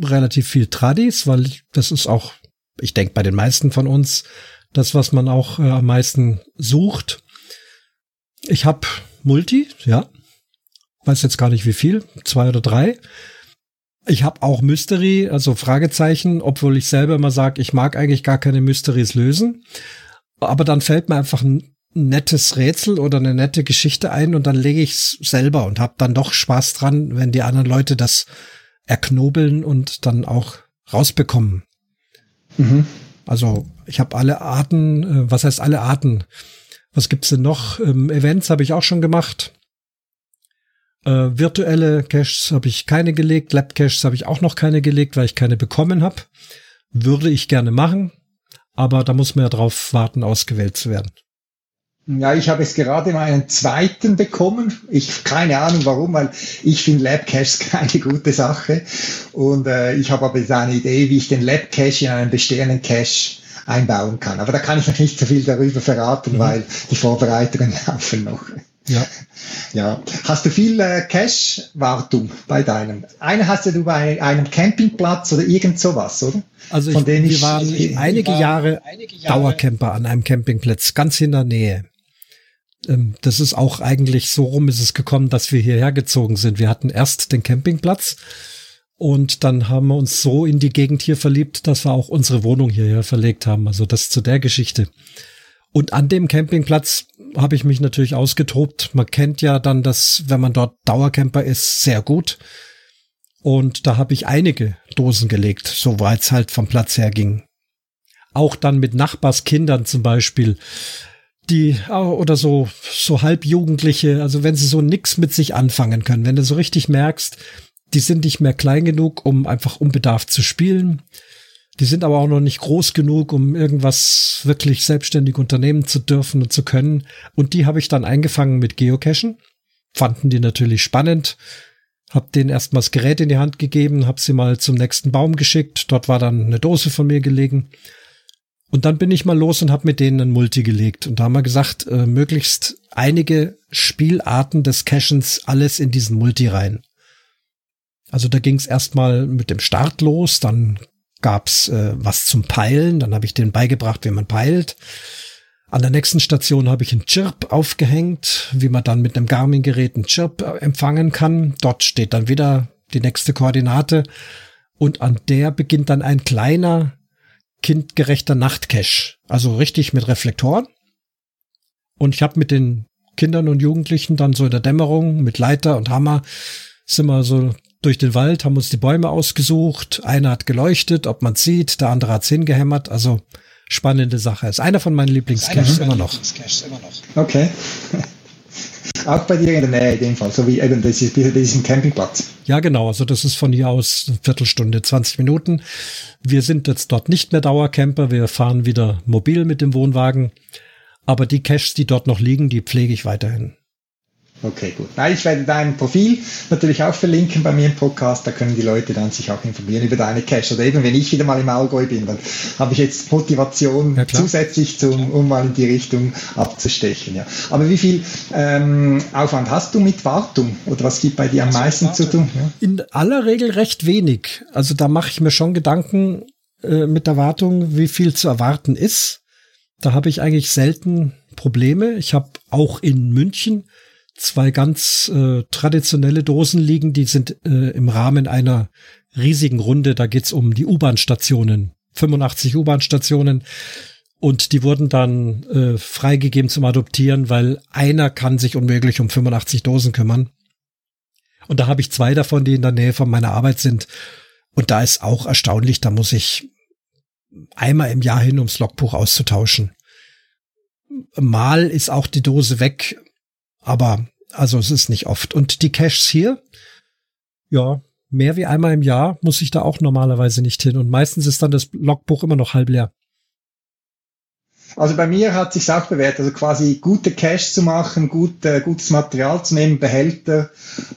S2: relativ viel Tradis, weil das ist auch, ich denke, bei den meisten von uns das, was man auch äh, am meisten sucht. Ich habe Multi, ja, weiß jetzt gar nicht wie viel, zwei oder drei. Ich habe auch Mystery, also Fragezeichen, obwohl ich selber immer sage, ich mag eigentlich gar keine Mysteries lösen. Aber dann fällt mir einfach ein nettes Rätsel oder eine nette Geschichte ein und dann lege ich es selber und habe dann doch Spaß dran, wenn die anderen Leute das erknobeln und dann auch rausbekommen. Mhm. Also ich habe alle Arten, äh, was heißt alle Arten? Was gibt's denn noch? Ähm, Events habe ich auch schon gemacht. Äh, virtuelle Caches habe ich keine gelegt, Lab Caches habe ich auch noch keine gelegt, weil ich keine bekommen habe. Würde ich gerne machen, aber da muss man ja drauf warten, ausgewählt zu werden.
S1: Ja, ich habe es gerade mal einen zweiten bekommen. Ich keine Ahnung warum, weil ich finde Lab Caches keine gute Sache. Und äh, ich habe aber eine Idee, wie ich den Lab Cache in einen bestehenden Cache einbauen kann. Aber da kann ich noch nicht so viel darüber verraten, mhm. weil die Vorbereitungen laufen noch. Ja. Ja. Hast du viel äh, Cash-Wartung bei deinem? Eine hast du bei einem Campingplatz oder irgend sowas, oder?
S2: Also ich, wir ich, waren ich, einige, war Jahre einige Jahre Dauercamper an einem Campingplatz, ganz in der Nähe. Ähm, das ist auch eigentlich so rum ist es gekommen, dass wir hierher gezogen sind. Wir hatten erst den Campingplatz und dann haben wir uns so in die Gegend hier verliebt, dass wir auch unsere Wohnung hierher verlegt haben. Also das zu der Geschichte. Und an dem Campingplatz habe ich mich natürlich ausgetobt. Man kennt ja dann das, wenn man dort Dauercamper ist, sehr gut. Und da habe ich einige Dosen gelegt, soweit es halt vom Platz her ging. Auch dann mit Nachbarskindern zum Beispiel, die oder so so halbjugendliche, also wenn sie so nix mit sich anfangen können, wenn du so richtig merkst, die sind nicht mehr klein genug, um einfach unbedarft zu spielen die sind aber auch noch nicht groß genug, um irgendwas wirklich selbstständig unternehmen zu dürfen und zu können. Und die habe ich dann eingefangen mit Geocachen. Fanden die natürlich spannend. Hab denen erstmal das Gerät in die Hand gegeben, hab sie mal zum nächsten Baum geschickt. Dort war dann eine Dose von mir gelegen. Und dann bin ich mal los und hab mit denen ein Multi gelegt. Und da haben wir gesagt, äh, möglichst einige Spielarten des Cachens alles in diesen Multi rein. Also da ging es erstmal mit dem Start los, dann gab's äh, was zum Peilen. Dann habe ich denen beigebracht, wie man peilt. An der nächsten Station habe ich ein Chirp aufgehängt, wie man dann mit einem Garmin-Gerät ein Chirp äh, empfangen kann. Dort steht dann wieder die nächste Koordinate. Und an der beginnt dann ein kleiner, kindgerechter Nachtcache. Also richtig mit Reflektoren. Und ich habe mit den Kindern und Jugendlichen dann so in der Dämmerung mit Leiter und Hammer sind wir so durch den Wald, haben uns die Bäume ausgesucht. Einer hat geleuchtet, ob man sieht, der andere hat's hingehämmert. Also spannende Sache. Ist einer von meinen Lieblingscaches immer noch.
S1: Okay. Auch bei dir in der Nähe in dem Fall, so wie eben das ist, diesen Campingplatz.
S2: Ja, genau. Also das ist von hier aus eine Viertelstunde, 20 Minuten. Wir sind jetzt dort nicht mehr Dauercamper. Wir fahren wieder mobil mit dem Wohnwagen. Aber die Caches, die dort noch liegen, die pflege ich weiterhin.
S1: Okay, gut. Nein, ich werde dein Profil natürlich auch verlinken bei mir im Podcast. Da können die Leute dann sich auch informieren über deine Cache. Oder eben, wenn ich wieder mal im Allgäu bin, dann habe ich jetzt Motivation ja, zusätzlich, zum, um mal in die Richtung abzustechen. Ja. Aber wie viel ähm, Aufwand hast du mit Wartung? Oder was gibt bei dir am also meisten zu tun? Ja?
S2: In aller Regel recht wenig. Also da mache ich mir schon Gedanken äh, mit der Wartung, wie viel zu erwarten ist. Da habe ich eigentlich selten Probleme. Ich habe auch in München zwei ganz äh, traditionelle Dosen liegen, die sind äh, im Rahmen einer riesigen Runde. Da geht's um die U-Bahn-Stationen. 85 U-Bahn-Stationen. Und die wurden dann äh, freigegeben zum Adoptieren, weil einer kann sich unmöglich um 85 Dosen kümmern. Und da habe ich zwei davon, die in der Nähe von meiner Arbeit sind. Und da ist auch erstaunlich, da muss ich einmal im Jahr hin, ums Logbuch auszutauschen. Mal ist auch die Dose weg, aber also es ist nicht oft. Und die Caches hier, ja, mehr wie einmal im Jahr muss ich da auch normalerweise nicht hin. Und meistens ist dann das Logbuch immer noch halb leer.
S1: Also bei mir hat sich auch bewährt, also quasi gute Cash zu machen, gut, äh, gutes Material zu nehmen, Behälter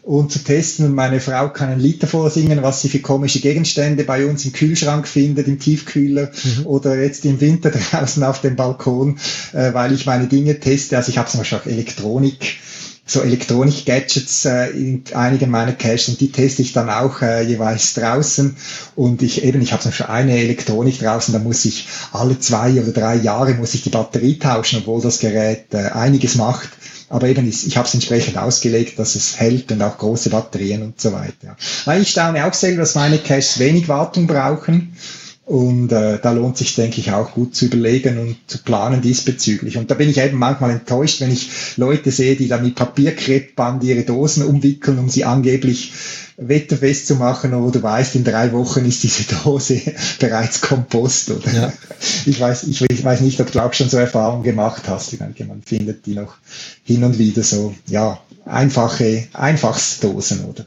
S1: und zu testen. Und meine Frau kann ein Liter vorsingen, was sie für komische Gegenstände bei uns im Kühlschrank findet, im Tiefkühler mhm. oder jetzt im Winter draußen auf dem Balkon, äh, weil ich meine Dinge teste. Also ich habe zum Beispiel auch Elektronik so Elektronik-Gadgets äh, in einigen meiner Caches und die teste ich dann auch äh, jeweils draußen und ich eben, ich habe zum Beispiel eine Elektronik draußen, da muss ich alle zwei oder drei Jahre muss ich die Batterie tauschen, obwohl das Gerät äh, einiges macht. Aber eben, ich habe es entsprechend ausgelegt, dass es hält und auch große Batterien und so weiter. Weil ich staune auch selber, dass meine Caches wenig Wartung brauchen und äh, da lohnt sich, denke ich, auch gut zu überlegen und zu planen diesbezüglich. Und da bin ich eben manchmal enttäuscht, wenn ich Leute sehe, die da mit Papierkreppband ihre Dosen umwickeln, um sie angeblich wetterfest zu machen, oder du weißt, in drei Wochen ist diese Dose bereits Kompost. Oder? Ja. Ich, weiß, ich, ich weiß nicht, ob du auch schon so Erfahrungen gemacht hast. Ich denke, man findet die noch hin und wieder so, ja, einfache Einfachsdosen, oder?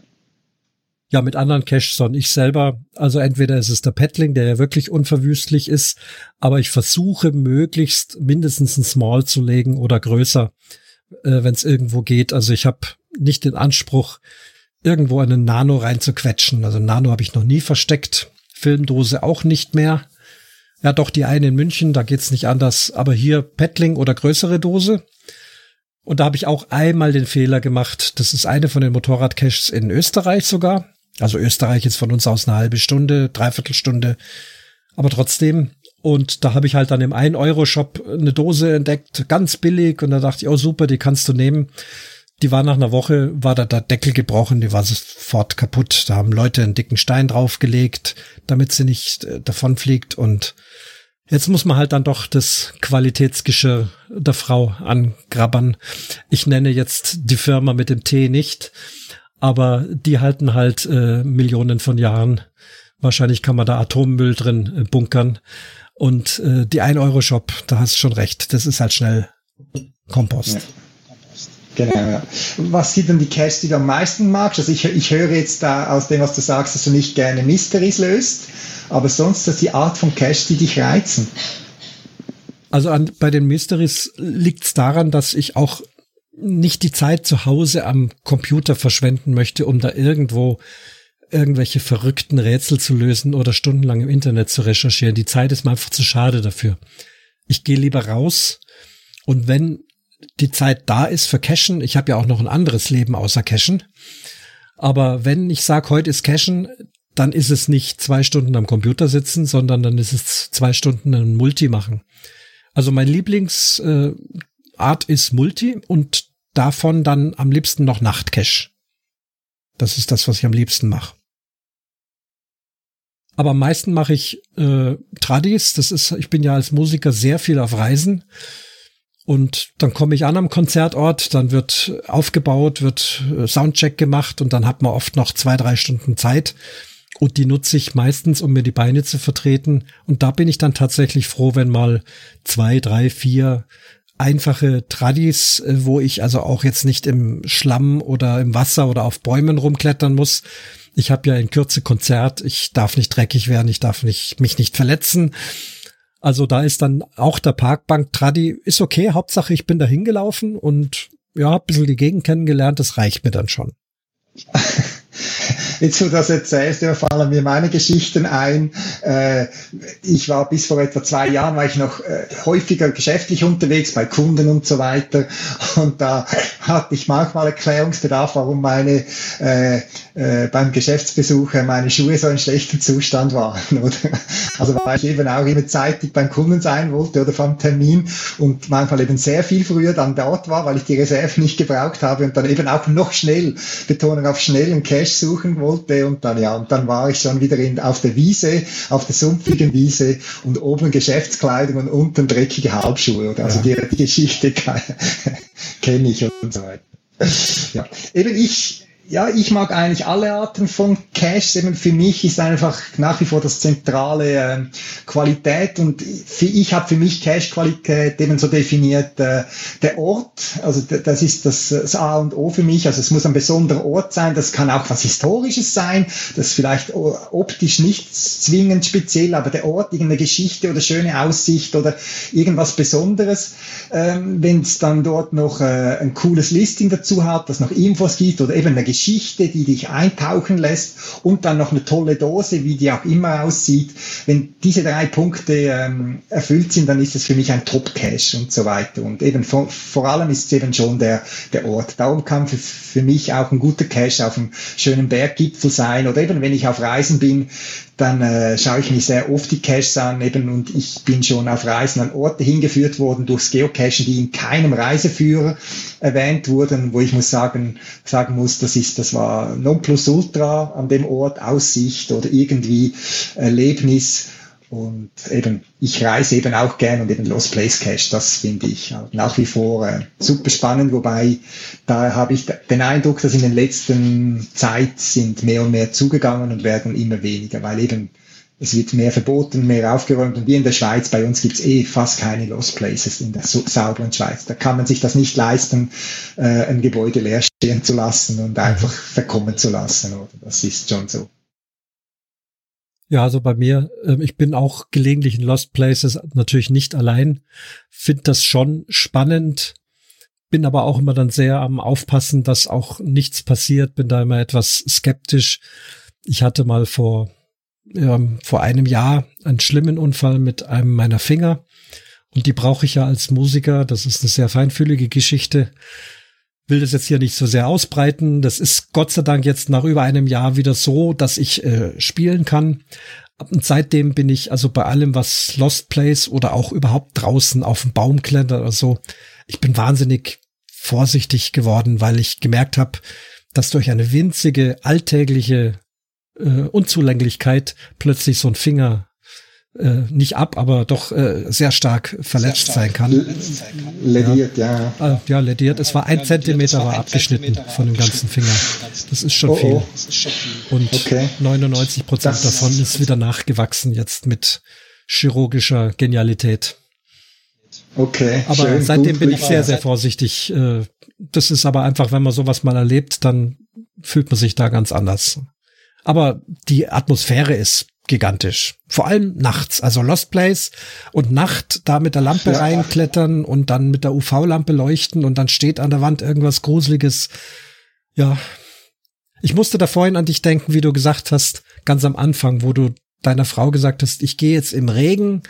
S2: Ja mit anderen Caches, sondern ich selber, also entweder ist es der Paddling, der ja wirklich unverwüstlich ist, aber ich versuche möglichst mindestens ein Small zu legen oder größer, äh, wenn es irgendwo geht. Also ich habe nicht den Anspruch, irgendwo einen Nano reinzuquetschen. Also Nano habe ich noch nie versteckt, Filmdose auch nicht mehr. Ja, doch die eine in München, da geht's nicht anders. Aber hier Paddling oder größere Dose. Und da habe ich auch einmal den Fehler gemacht. Das ist eine von den Motorradcaches in Österreich sogar. Also Österreich ist von uns aus eine halbe Stunde, dreiviertel Stunde. Aber trotzdem. Und da habe ich halt dann im 1-Euro-Shop eine Dose entdeckt, ganz billig. Und da dachte ich, oh super, die kannst du nehmen. Die war nach einer Woche, war da der Deckel gebrochen, die war sofort kaputt. Da haben Leute einen dicken Stein draufgelegt, damit sie nicht äh, davonfliegt. Und jetzt muss man halt dann doch das Qualitätsgeschirr der Frau angrabbern. Ich nenne jetzt die Firma mit dem T nicht aber die halten halt äh, Millionen von Jahren. Wahrscheinlich kann man da Atommüll drin äh, bunkern. Und äh, die 1-Euro-Shop, da hast du schon recht, das ist halt schnell Kompost. Ja.
S1: Genau, ja. Was sind denn die Caches, die du am meisten magst? Also ich, ich höre jetzt da aus dem, was du sagst, dass du nicht gerne Mysteries löst, aber sonst ist die Art von Cache, die dich reizen.
S2: Also an, bei den Mysteries liegt es daran, dass ich auch nicht die Zeit zu Hause am Computer verschwenden möchte, um da irgendwo irgendwelche verrückten Rätsel zu lösen oder stundenlang im Internet zu recherchieren. Die Zeit ist mir einfach zu schade dafür. Ich gehe lieber raus und wenn die Zeit da ist für Cashen, ich habe ja auch noch ein anderes Leben außer Cashen, aber wenn ich sage, heute ist Cashen, dann ist es nicht zwei Stunden am Computer sitzen, sondern dann ist es zwei Stunden ein Multi machen. Also mein Lieblings äh, Art ist Multi und davon dann am liebsten noch Nachtcache. Das ist das, was ich am liebsten mache. Aber am meisten mache ich äh, Tradis. Das ist, ich bin ja als Musiker sehr viel auf Reisen. Und dann komme ich an am Konzertort, dann wird aufgebaut, wird äh, Soundcheck gemacht und dann hat man oft noch zwei, drei Stunden Zeit. Und die nutze ich meistens, um mir die Beine zu vertreten. Und da bin ich dann tatsächlich froh, wenn mal zwei, drei, vier einfache Tradis, äh, wo ich also auch jetzt nicht im Schlamm oder im Wasser oder auf Bäumen rumklettern muss. Ich habe ja in Kürze Konzert, ich darf nicht dreckig werden, ich darf nicht, mich nicht verletzen. Also da ist dann auch der Parkbank Tradi, ist okay, Hauptsache ich bin da hingelaufen und ja, hab ein bisschen die Gegend kennengelernt, das reicht mir dann schon.
S1: Jetzt, du das erzählst, ja, fallen mir meine Geschichten ein. Äh, ich war bis vor etwa zwei Jahren, war ich noch äh, häufiger geschäftlich unterwegs bei Kunden und so weiter. Und da hatte ich manchmal Erklärungsbedarf, warum meine äh, beim Geschäftsbesuch meine Schuhe so in schlechtem Zustand waren. Also weil ich eben auch immer zeitig beim Kunden sein wollte oder vom Termin und manchmal eben sehr viel früher dann dort war, weil ich die Reserve nicht gebraucht habe und dann eben auch noch schnell, Betonung auf schnell, einen Cash suchen wollte wollte und dann ja, und dann war ich schon wieder in, auf der Wiese, auf der sumpfigen Wiese und oben Geschäftskleidung und unten dreckige Halbschuhe. Also ja. die, die Geschichte kenne ich und so weiter. Ja, eben ich ja, ich mag eigentlich alle Arten von Caches. Eben für mich ist einfach nach wie vor das zentrale äh, Qualität und für, ich habe für mich Cache-Qualität eben so definiert äh, der Ort. Also das ist das, das, A und O für mich. Also es muss ein besonderer Ort sein. Das kann auch was Historisches sein. Das ist vielleicht optisch nicht zwingend speziell, aber der Ort, irgendeine Geschichte oder schöne Aussicht oder irgendwas Besonderes. Ähm, Wenn es dann dort noch äh, ein cooles Listing dazu hat, das noch Infos gibt oder eben eine Geschichte, die dich eintauchen lässt und dann noch eine tolle Dose, wie die auch immer aussieht. Wenn diese drei Punkte ähm, erfüllt sind, dann ist es für mich ein Top-Cache und so weiter. Und eben vor, vor allem ist es eben schon der, der Ort. Darum kann für, für mich auch ein guter Cache auf einem schönen Berggipfel sein oder eben wenn ich auf Reisen bin, dann äh, schaue ich mir sehr oft die Caches an eben und ich bin schon auf Reisen an Orte hingeführt worden durchs Geocachen, die in keinem Reiseführer erwähnt wurden, wo ich muss sagen, sagen muss, das ist, das war Nonplusultra an dem Ort, Aussicht oder irgendwie Erlebnis und eben, ich reise eben auch gern und eben Lost Place Cache, das finde ich nach wie vor äh, super spannend, wobei da habe ich den Eindruck, dass in den letzten Zeit sind mehr und mehr zugegangen und werden immer weniger, weil eben es wird mehr verboten, mehr aufgeräumt und wie in der Schweiz, bei uns gibt's eh fast keine Lost Places in der sauberen Schweiz. Da kann man sich das nicht leisten, äh, ein Gebäude leer stehen zu lassen und einfach verkommen zu lassen. Oder? Das ist schon so.
S2: Ja, also bei mir, äh, ich bin auch gelegentlich in Lost Places, natürlich nicht allein, finde das schon spannend, bin aber auch immer dann sehr am Aufpassen, dass auch nichts passiert, bin da immer etwas skeptisch. Ich hatte mal vor, ja, vor einem Jahr einen schlimmen Unfall mit einem meiner Finger und die brauche ich ja als Musiker, das ist eine sehr feinfühlige Geschichte will das jetzt hier nicht so sehr ausbreiten. Das ist Gott sei Dank jetzt nach über einem Jahr wieder so, dass ich äh, spielen kann. Und seitdem bin ich also bei allem, was Lost Place oder auch überhaupt draußen auf dem Baum klettert oder so, ich bin wahnsinnig vorsichtig geworden, weil ich gemerkt habe, dass durch eine winzige alltägliche äh, Unzulänglichkeit plötzlich so ein Finger äh, nicht ab, aber doch äh, sehr stark verletzt sehr stark sein kann.
S1: Lediert, ja.
S2: Ja, ah, ja lediert. Es war ein Zentimeter war abgeschnitten von dem ganzen Finger. Das ist schon oh, viel. Oh. Und okay. 99 Prozent davon ist wieder nachgewachsen jetzt mit chirurgischer Genialität.
S1: Okay.
S2: Aber schön, seitdem gut, bin ich sehr, sehr vorsichtig. Äh, das ist aber einfach, wenn man sowas mal erlebt, dann fühlt man sich da ganz anders. Aber die Atmosphäre ist gigantisch. Vor allem nachts, also Lost Place und Nacht da mit der Lampe ja. reinklettern und dann mit der UV-Lampe leuchten und dann steht an der Wand irgendwas Gruseliges. Ja. Ich musste da vorhin an dich denken, wie du gesagt hast, ganz am Anfang, wo du deiner Frau gesagt hast, ich gehe jetzt im Regen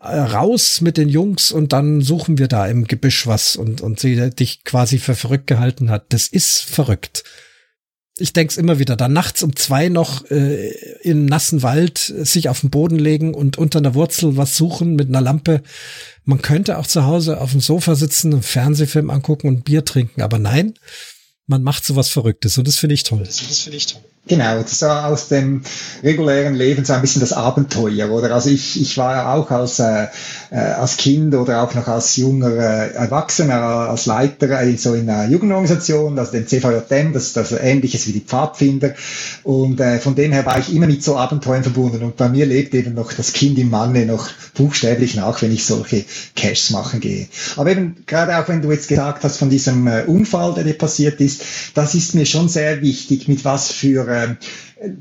S2: äh, raus mit den Jungs und dann suchen wir da im Gebüsch was und, und sie dich quasi für verrückt gehalten hat. Das ist verrückt ich denk's immer wieder, da nachts um zwei noch äh, im nassen Wald sich auf den Boden legen und unter einer Wurzel was suchen mit einer Lampe. Man könnte auch zu Hause auf dem Sofa sitzen, einen Fernsehfilm angucken und Bier trinken, aber nein, man macht sowas Verrücktes und das finde ich toll. Das finde ich toll.
S1: Genau, so aus dem regulären Leben so ein bisschen das Abenteuer, oder? Also ich, ich war ja auch als, äh, äh, als Kind oder auch noch als junger äh, Erwachsener, als Leiter äh, so in einer Jugendorganisation, also dem CVJM, das ist das ähnliches wie die Pfadfinder. Und äh, von dem her war ich immer mit so Abenteuern verbunden. Und bei mir lebt eben noch das Kind im Manne noch buchstäblich nach, wenn ich solche Caches machen gehe. Aber eben gerade auch wenn du jetzt gesagt hast von diesem äh, Unfall, der dir passiert ist, das ist mir schon sehr wichtig, mit was für äh,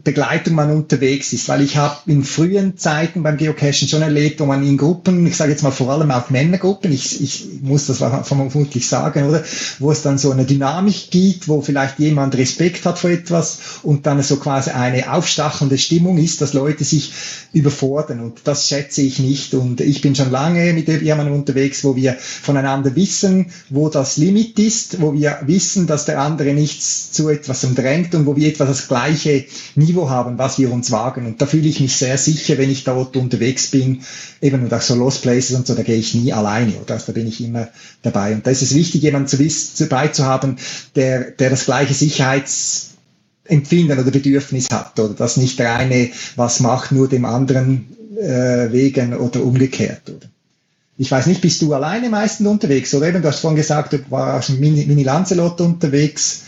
S1: Begleitung man unterwegs ist, weil ich habe in frühen Zeiten beim Geocachen schon erlebt, wo man in Gruppen, ich sage jetzt mal vor allem auch Männergruppen, ich, ich muss das vermutlich sagen, oder, wo es dann so eine Dynamik gibt, wo vielleicht jemand Respekt hat vor etwas und dann so quasi eine aufstachelnde Stimmung ist, dass Leute sich überfordern. Und das schätze ich nicht. Und ich bin schon lange mit jemandem unterwegs, wo wir voneinander wissen, wo das Limit ist, wo wir wissen, dass der andere nichts zu etwas drängt und wo wir etwas das gleiche Niveau haben, was wir uns wagen. Und da fühle ich mich sehr sicher, wenn ich dort unterwegs bin, eben und auch so Lost Places und so, da gehe ich nie alleine, oder? Also da bin ich immer dabei. Und da ist es wichtig, jemanden zu dabei zu haben, der, der das gleiche Sicherheits Empfinden oder Bedürfnis hat oder das nicht der eine was macht, nur dem anderen äh, wegen oder umgekehrt. Oder? Ich weiß nicht, bist du alleine meistens unterwegs oder eben, du hast vorhin gesagt, du warst Mini, Mini Lancelot unterwegs.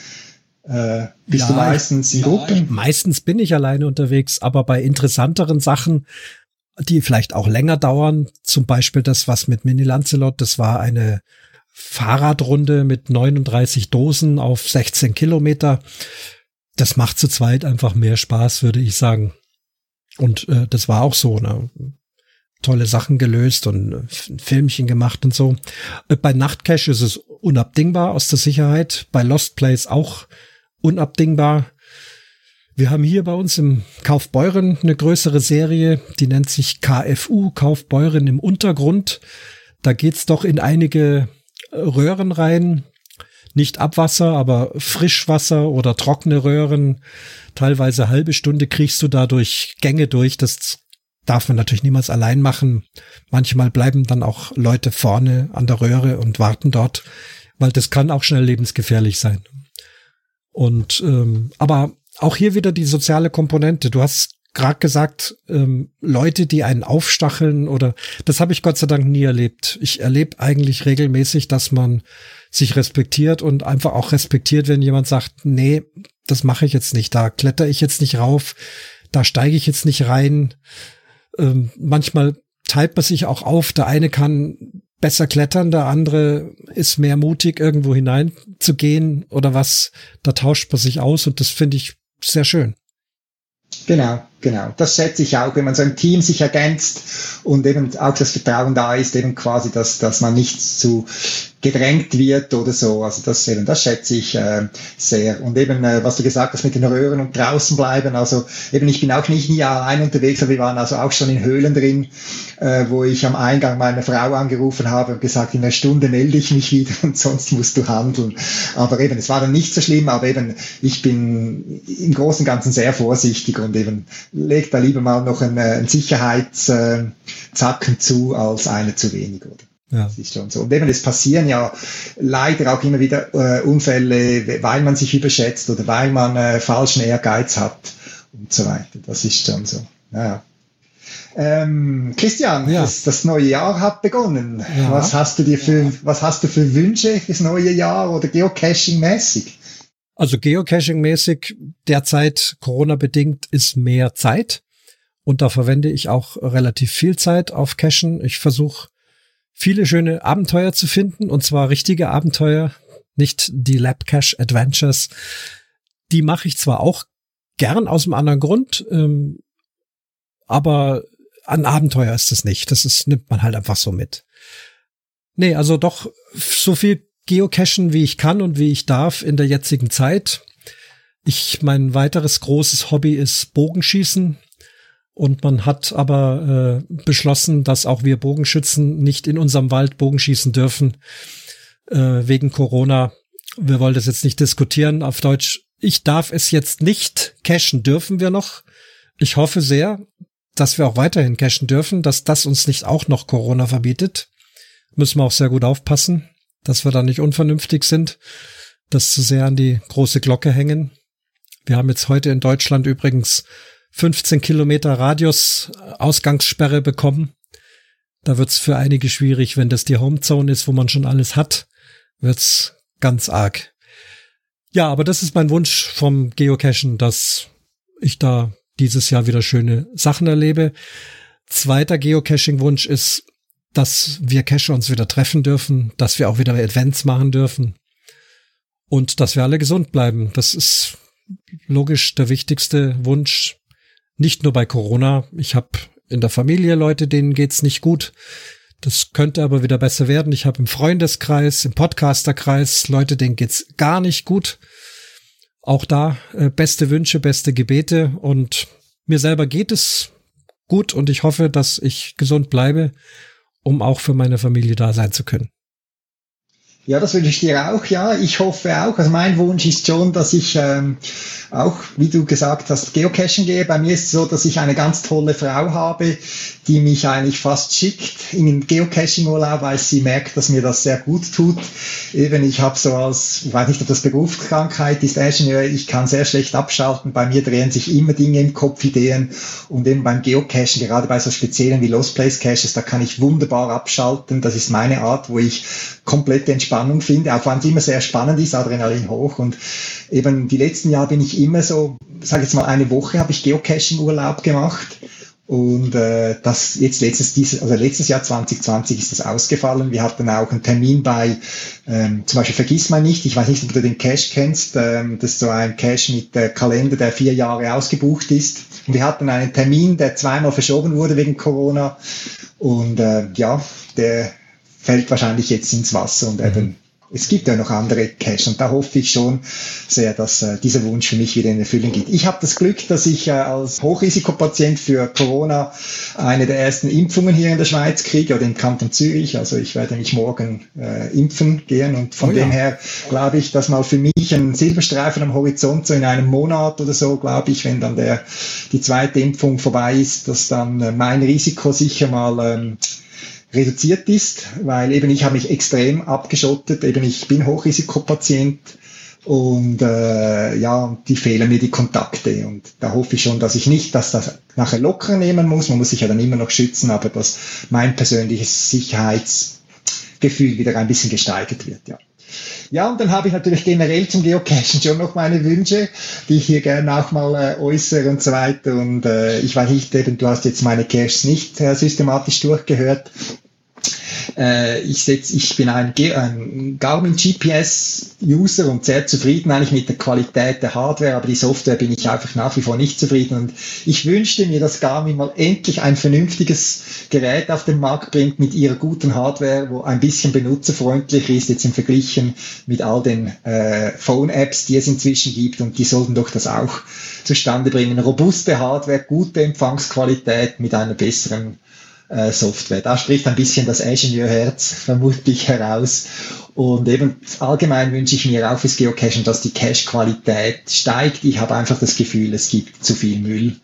S1: Äh, bist ja, du meistens in ja, Gruppen?
S2: Meistens bin ich alleine unterwegs, aber bei interessanteren Sachen, die vielleicht auch länger dauern, zum Beispiel das, was mit Mini Lancelot, das war eine Fahrradrunde mit 39 Dosen auf 16 Kilometer. Das macht zu zweit einfach mehr Spaß, würde ich sagen. Und äh, das war auch so. Ne? tolle Sachen gelöst und ein Filmchen gemacht und so. Äh, bei Nachtcache ist es unabdingbar aus der Sicherheit. Bei Lost Place auch unabdingbar. Wir haben hier bei uns im Kaufbeuren eine größere Serie, die nennt sich KFU, Kaufbeuren im Untergrund. Da geht's doch in einige Röhren rein. Nicht Abwasser, aber Frischwasser oder trockene Röhren. Teilweise halbe Stunde kriegst du da durch Gänge durch. Das darf man natürlich niemals allein machen. Manchmal bleiben dann auch Leute vorne an der Röhre und warten dort, weil das kann auch schnell lebensgefährlich sein. Und ähm, aber auch hier wieder die soziale Komponente. Du hast gerade gesagt, ähm, Leute, die einen aufstacheln oder das habe ich Gott sei Dank nie erlebt. Ich erlebe eigentlich regelmäßig, dass man sich respektiert und einfach auch respektiert, wenn jemand sagt, nee, das mache ich jetzt nicht, da kletter ich jetzt nicht rauf, da steige ich jetzt nicht rein. Ähm, manchmal teilt man sich auch auf. Der eine kann besser klettern, der andere ist mehr mutig, irgendwo hineinzugehen oder was. Da tauscht man sich aus und das finde ich sehr schön.
S1: Genau, genau. Das schätze ich auch, wenn man so ein Team sich ergänzt und eben auch das Vertrauen da ist, eben quasi, dass, dass man nichts zu gedrängt wird oder so. Also das eben, das schätze ich äh, sehr. Und eben, äh, was du gesagt hast mit den Röhren und draußen bleiben. Also eben, ich bin auch nicht nie allein unterwegs, aber wir waren also auch schon in Höhlen drin, äh, wo ich am Eingang meine Frau angerufen habe und gesagt, in einer Stunde melde ich mich wieder und sonst musst du handeln. Aber eben, es war dann nicht so schlimm, aber eben, ich bin im Großen und Ganzen sehr vorsichtig und eben leg da lieber mal noch einen, einen Sicherheitszacken zu als eine zu wenig, oder? Ja. Das ist schon so. Und eben, es passieren ja leider auch immer wieder äh, Unfälle, weil man sich überschätzt oder weil man äh, falschen Ehrgeiz hat und so weiter. Das ist schon so. Ja. Ähm, Christian, ja. das, das, neue Jahr hat begonnen. Ja. Was hast du dir für, was hast du für Wünsche fürs neue Jahr oder Geocaching-mäßig?
S2: Also Geocaching-mäßig derzeit Corona-bedingt ist mehr Zeit. Und da verwende ich auch relativ viel Zeit auf Cachen. Ich versuche viele schöne Abenteuer zu finden und zwar richtige Abenteuer, nicht die Lab Cache Adventures. Die mache ich zwar auch gern aus einem anderen Grund, ähm, aber ein Abenteuer ist es nicht. Das ist, nimmt man halt einfach so mit. Nee, also doch so viel geocachen, wie ich kann und wie ich darf in der jetzigen Zeit. Ich, mein weiteres großes Hobby ist Bogenschießen. Und man hat aber äh, beschlossen, dass auch wir Bogenschützen nicht in unserem Wald Bogenschießen dürfen, äh, wegen Corona. Wir wollen das jetzt nicht diskutieren auf Deutsch. Ich darf es jetzt nicht cashen, dürfen wir noch. Ich hoffe sehr, dass wir auch weiterhin cashen dürfen, dass das uns nicht auch noch Corona verbietet. Müssen wir auch sehr gut aufpassen, dass wir da nicht unvernünftig sind, das zu sehr an die große Glocke hängen. Wir haben jetzt heute in Deutschland übrigens 15 Kilometer Radius äh, Ausgangssperre bekommen. Da wird's für einige schwierig, wenn das die Homezone ist, wo man schon alles hat, wird's ganz arg. Ja, aber das ist mein Wunsch vom Geocachen, dass ich da dieses Jahr wieder schöne Sachen erlebe. Zweiter Geocaching-Wunsch ist, dass wir Cacher uns wieder treffen dürfen, dass wir auch wieder Events machen dürfen und dass wir alle gesund bleiben. Das ist logisch der wichtigste Wunsch, nicht nur bei Corona. Ich habe in der Familie Leute, denen geht's nicht gut. Das könnte aber wieder besser werden. Ich habe im Freundeskreis, im Podcasterkreis Leute, denen geht's gar nicht gut. Auch da äh, beste Wünsche, beste Gebete und mir selber geht es gut und ich hoffe, dass ich gesund bleibe, um auch für meine Familie da sein zu können.
S1: Ja, das wünsche ich dir auch, ja. Ich hoffe auch. Also mein Wunsch ist schon, dass ich ähm, auch, wie du gesagt hast, Geocachen gehe. Bei mir ist es so, dass ich eine ganz tolle Frau habe, die mich eigentlich fast schickt in den Geocaching-Urlaub, weil sie merkt, dass mir das sehr gut tut. Eben, ich habe so als, ich weiß nicht, ob das Berufskrankheit ist, Ingenieur, ich kann sehr schlecht abschalten. Bei mir drehen sich immer Dinge im Kopf, Ideen. Und eben beim Geocachen, gerade bei so speziellen wie Lost Place Caches, da kann ich wunderbar abschalten. Das ist meine Art, wo ich komplette Entspannung finde, auch wenn es immer sehr spannend ist, Adrenalin hoch. Und eben die letzten Jahre bin ich immer so, sage jetzt mal eine Woche habe ich Geocaching-Urlaub gemacht. Und äh, das jetzt letztes, dieses, also letztes Jahr 2020 ist das ausgefallen. Wir hatten auch einen Termin bei, ähm, zum Beispiel Vergiss mal nicht, ich weiß nicht, ob du den Cache kennst, ähm, das ist so ein Cache mit äh, Kalender, der vier Jahre ausgebucht ist. Und wir hatten einen Termin, der zweimal verschoben wurde wegen Corona. Und äh, ja, der fällt wahrscheinlich jetzt ins Wasser und eben es gibt ja noch andere Caches und da hoffe ich schon sehr, dass äh, dieser Wunsch für mich wieder in Erfüllung geht. Ich habe das Glück, dass ich äh, als Hochrisikopatient für Corona eine der ersten Impfungen hier in der Schweiz kriege oder im Kanton Zürich. Also ich werde mich morgen äh, impfen gehen und von oh ja. dem her glaube ich, dass mal für mich ein Silberstreifen am Horizont so in einem Monat oder so, glaube ich, wenn dann der die zweite Impfung vorbei ist, dass dann äh, mein Risiko sicher mal ähm, reduziert ist, weil eben ich habe mich extrem abgeschottet, eben ich bin Hochrisikopatient und äh, ja, die fehlen mir die Kontakte und da hoffe ich schon, dass ich nicht, dass das nachher locker nehmen muss, man muss sich ja dann immer noch schützen, aber dass mein persönliches Sicherheitsgefühl wieder ein bisschen gesteigert wird, ja. Ja, und dann habe ich natürlich generell zum Geocachen schon noch meine Wünsche, die ich hier gerne auch mal äh, äußere und so weiter. Und äh, ich weiß nicht, eben, du hast jetzt meine Caches nicht äh, systematisch durchgehört. Äh, ich, setz, ich bin ein, ein Garmin GPS-User und sehr zufrieden eigentlich mit der Qualität der Hardware, aber die Software bin ich einfach nach wie vor nicht zufrieden. Und ich wünschte mir, dass Garmin mal endlich ein vernünftiges Gerät auf den Markt bringt mit ihrer guten Hardware, wo ein bisschen benutzerfreundlich ist, jetzt im Verglichen mit all den äh, Phone-Apps, die es inzwischen gibt. Und die sollten doch das auch zustande bringen. Robuste Hardware, gute Empfangsqualität mit einer besseren äh, Software. Da spricht ein bisschen das Ingenieurherz vermutlich heraus. Und eben allgemein wünsche ich mir auch fürs Geocachen, dass die Cache-Qualität steigt. Ich habe einfach das Gefühl, es gibt zu viel Müll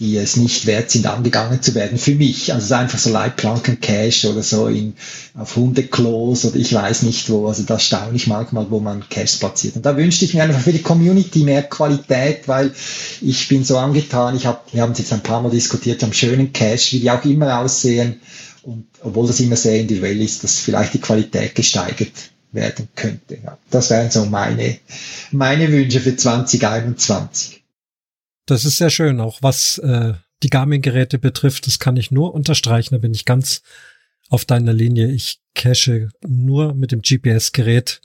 S1: die es nicht wert sind, angegangen zu werden. Für mich, also es ist einfach so Leitplanken-Cache oder so in, auf Hundeklos oder ich weiß nicht wo. Also da staune ich manchmal, wo man Caches platziert. Und da wünschte ich mir einfach für die Community mehr Qualität, weil ich bin so angetan. Ich hab, wir haben es jetzt ein paar Mal diskutiert, am schönen Cache, wie die auch immer aussehen. Und obwohl das immer sehr individuell ist, dass vielleicht die Qualität gesteigert werden könnte. Ja, das wären so meine, meine Wünsche für 2021.
S2: Das ist sehr schön, auch was äh, die Garmin-Geräte betrifft. Das kann ich nur unterstreichen. Da bin ich ganz auf deiner Linie. Ich cache nur mit dem GPS-Gerät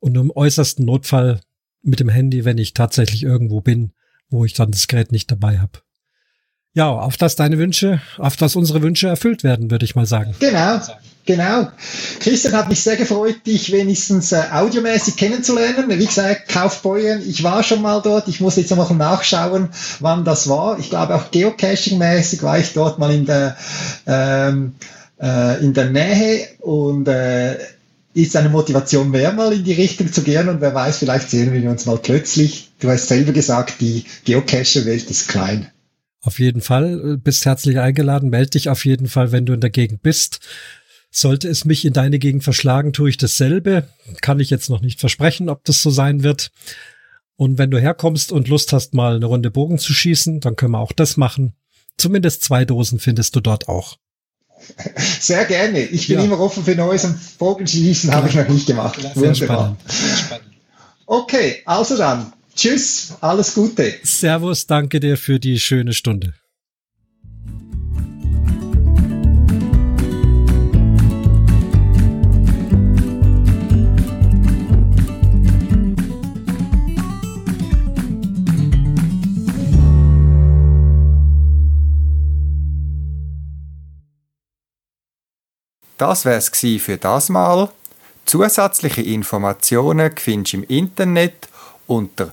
S2: und im äußersten Notfall mit dem Handy, wenn ich tatsächlich irgendwo bin, wo ich dann das Gerät nicht dabei habe. Ja, auf das deine Wünsche, auf das unsere Wünsche erfüllt werden, würde ich mal sagen.
S1: Genau. Genau. Christian hat mich sehr gefreut, dich wenigstens äh, audiomäßig kennenzulernen. Wie gesagt, Kaufbeuren, ich war schon mal dort. Ich muss jetzt noch nachschauen, wann das war. Ich glaube auch Geocaching-mäßig war ich dort mal in der, ähm, äh, in der Nähe und äh, ist eine Motivation mehr, mal in die Richtung zu gehen und wer weiß, vielleicht sehen wir uns mal plötzlich. Du hast selber gesagt, die Geocacher-Welt ist klein.
S2: Auf jeden Fall, bist herzlich eingeladen, melde dich auf jeden Fall, wenn du in der Gegend bist. Sollte es mich in deine Gegend verschlagen, tue ich dasselbe. Kann ich jetzt noch nicht versprechen, ob das so sein wird. Und wenn du herkommst und Lust hast, mal eine Runde Bogen zu schießen, dann können wir auch das machen. Zumindest zwei Dosen findest du dort auch.
S1: Sehr gerne. Ich bin ja. immer offen für Neues und Bogenschießen habe ich noch nicht gemacht.
S2: Sehr Wunderbar. Spannend. Sehr spannend.
S1: Okay, also dann. Tschüss, alles Gute.
S2: Servus, danke dir für die schöne Stunde.
S1: Das wär's für das Mal. Zusätzliche Informationen findest du im Internet unter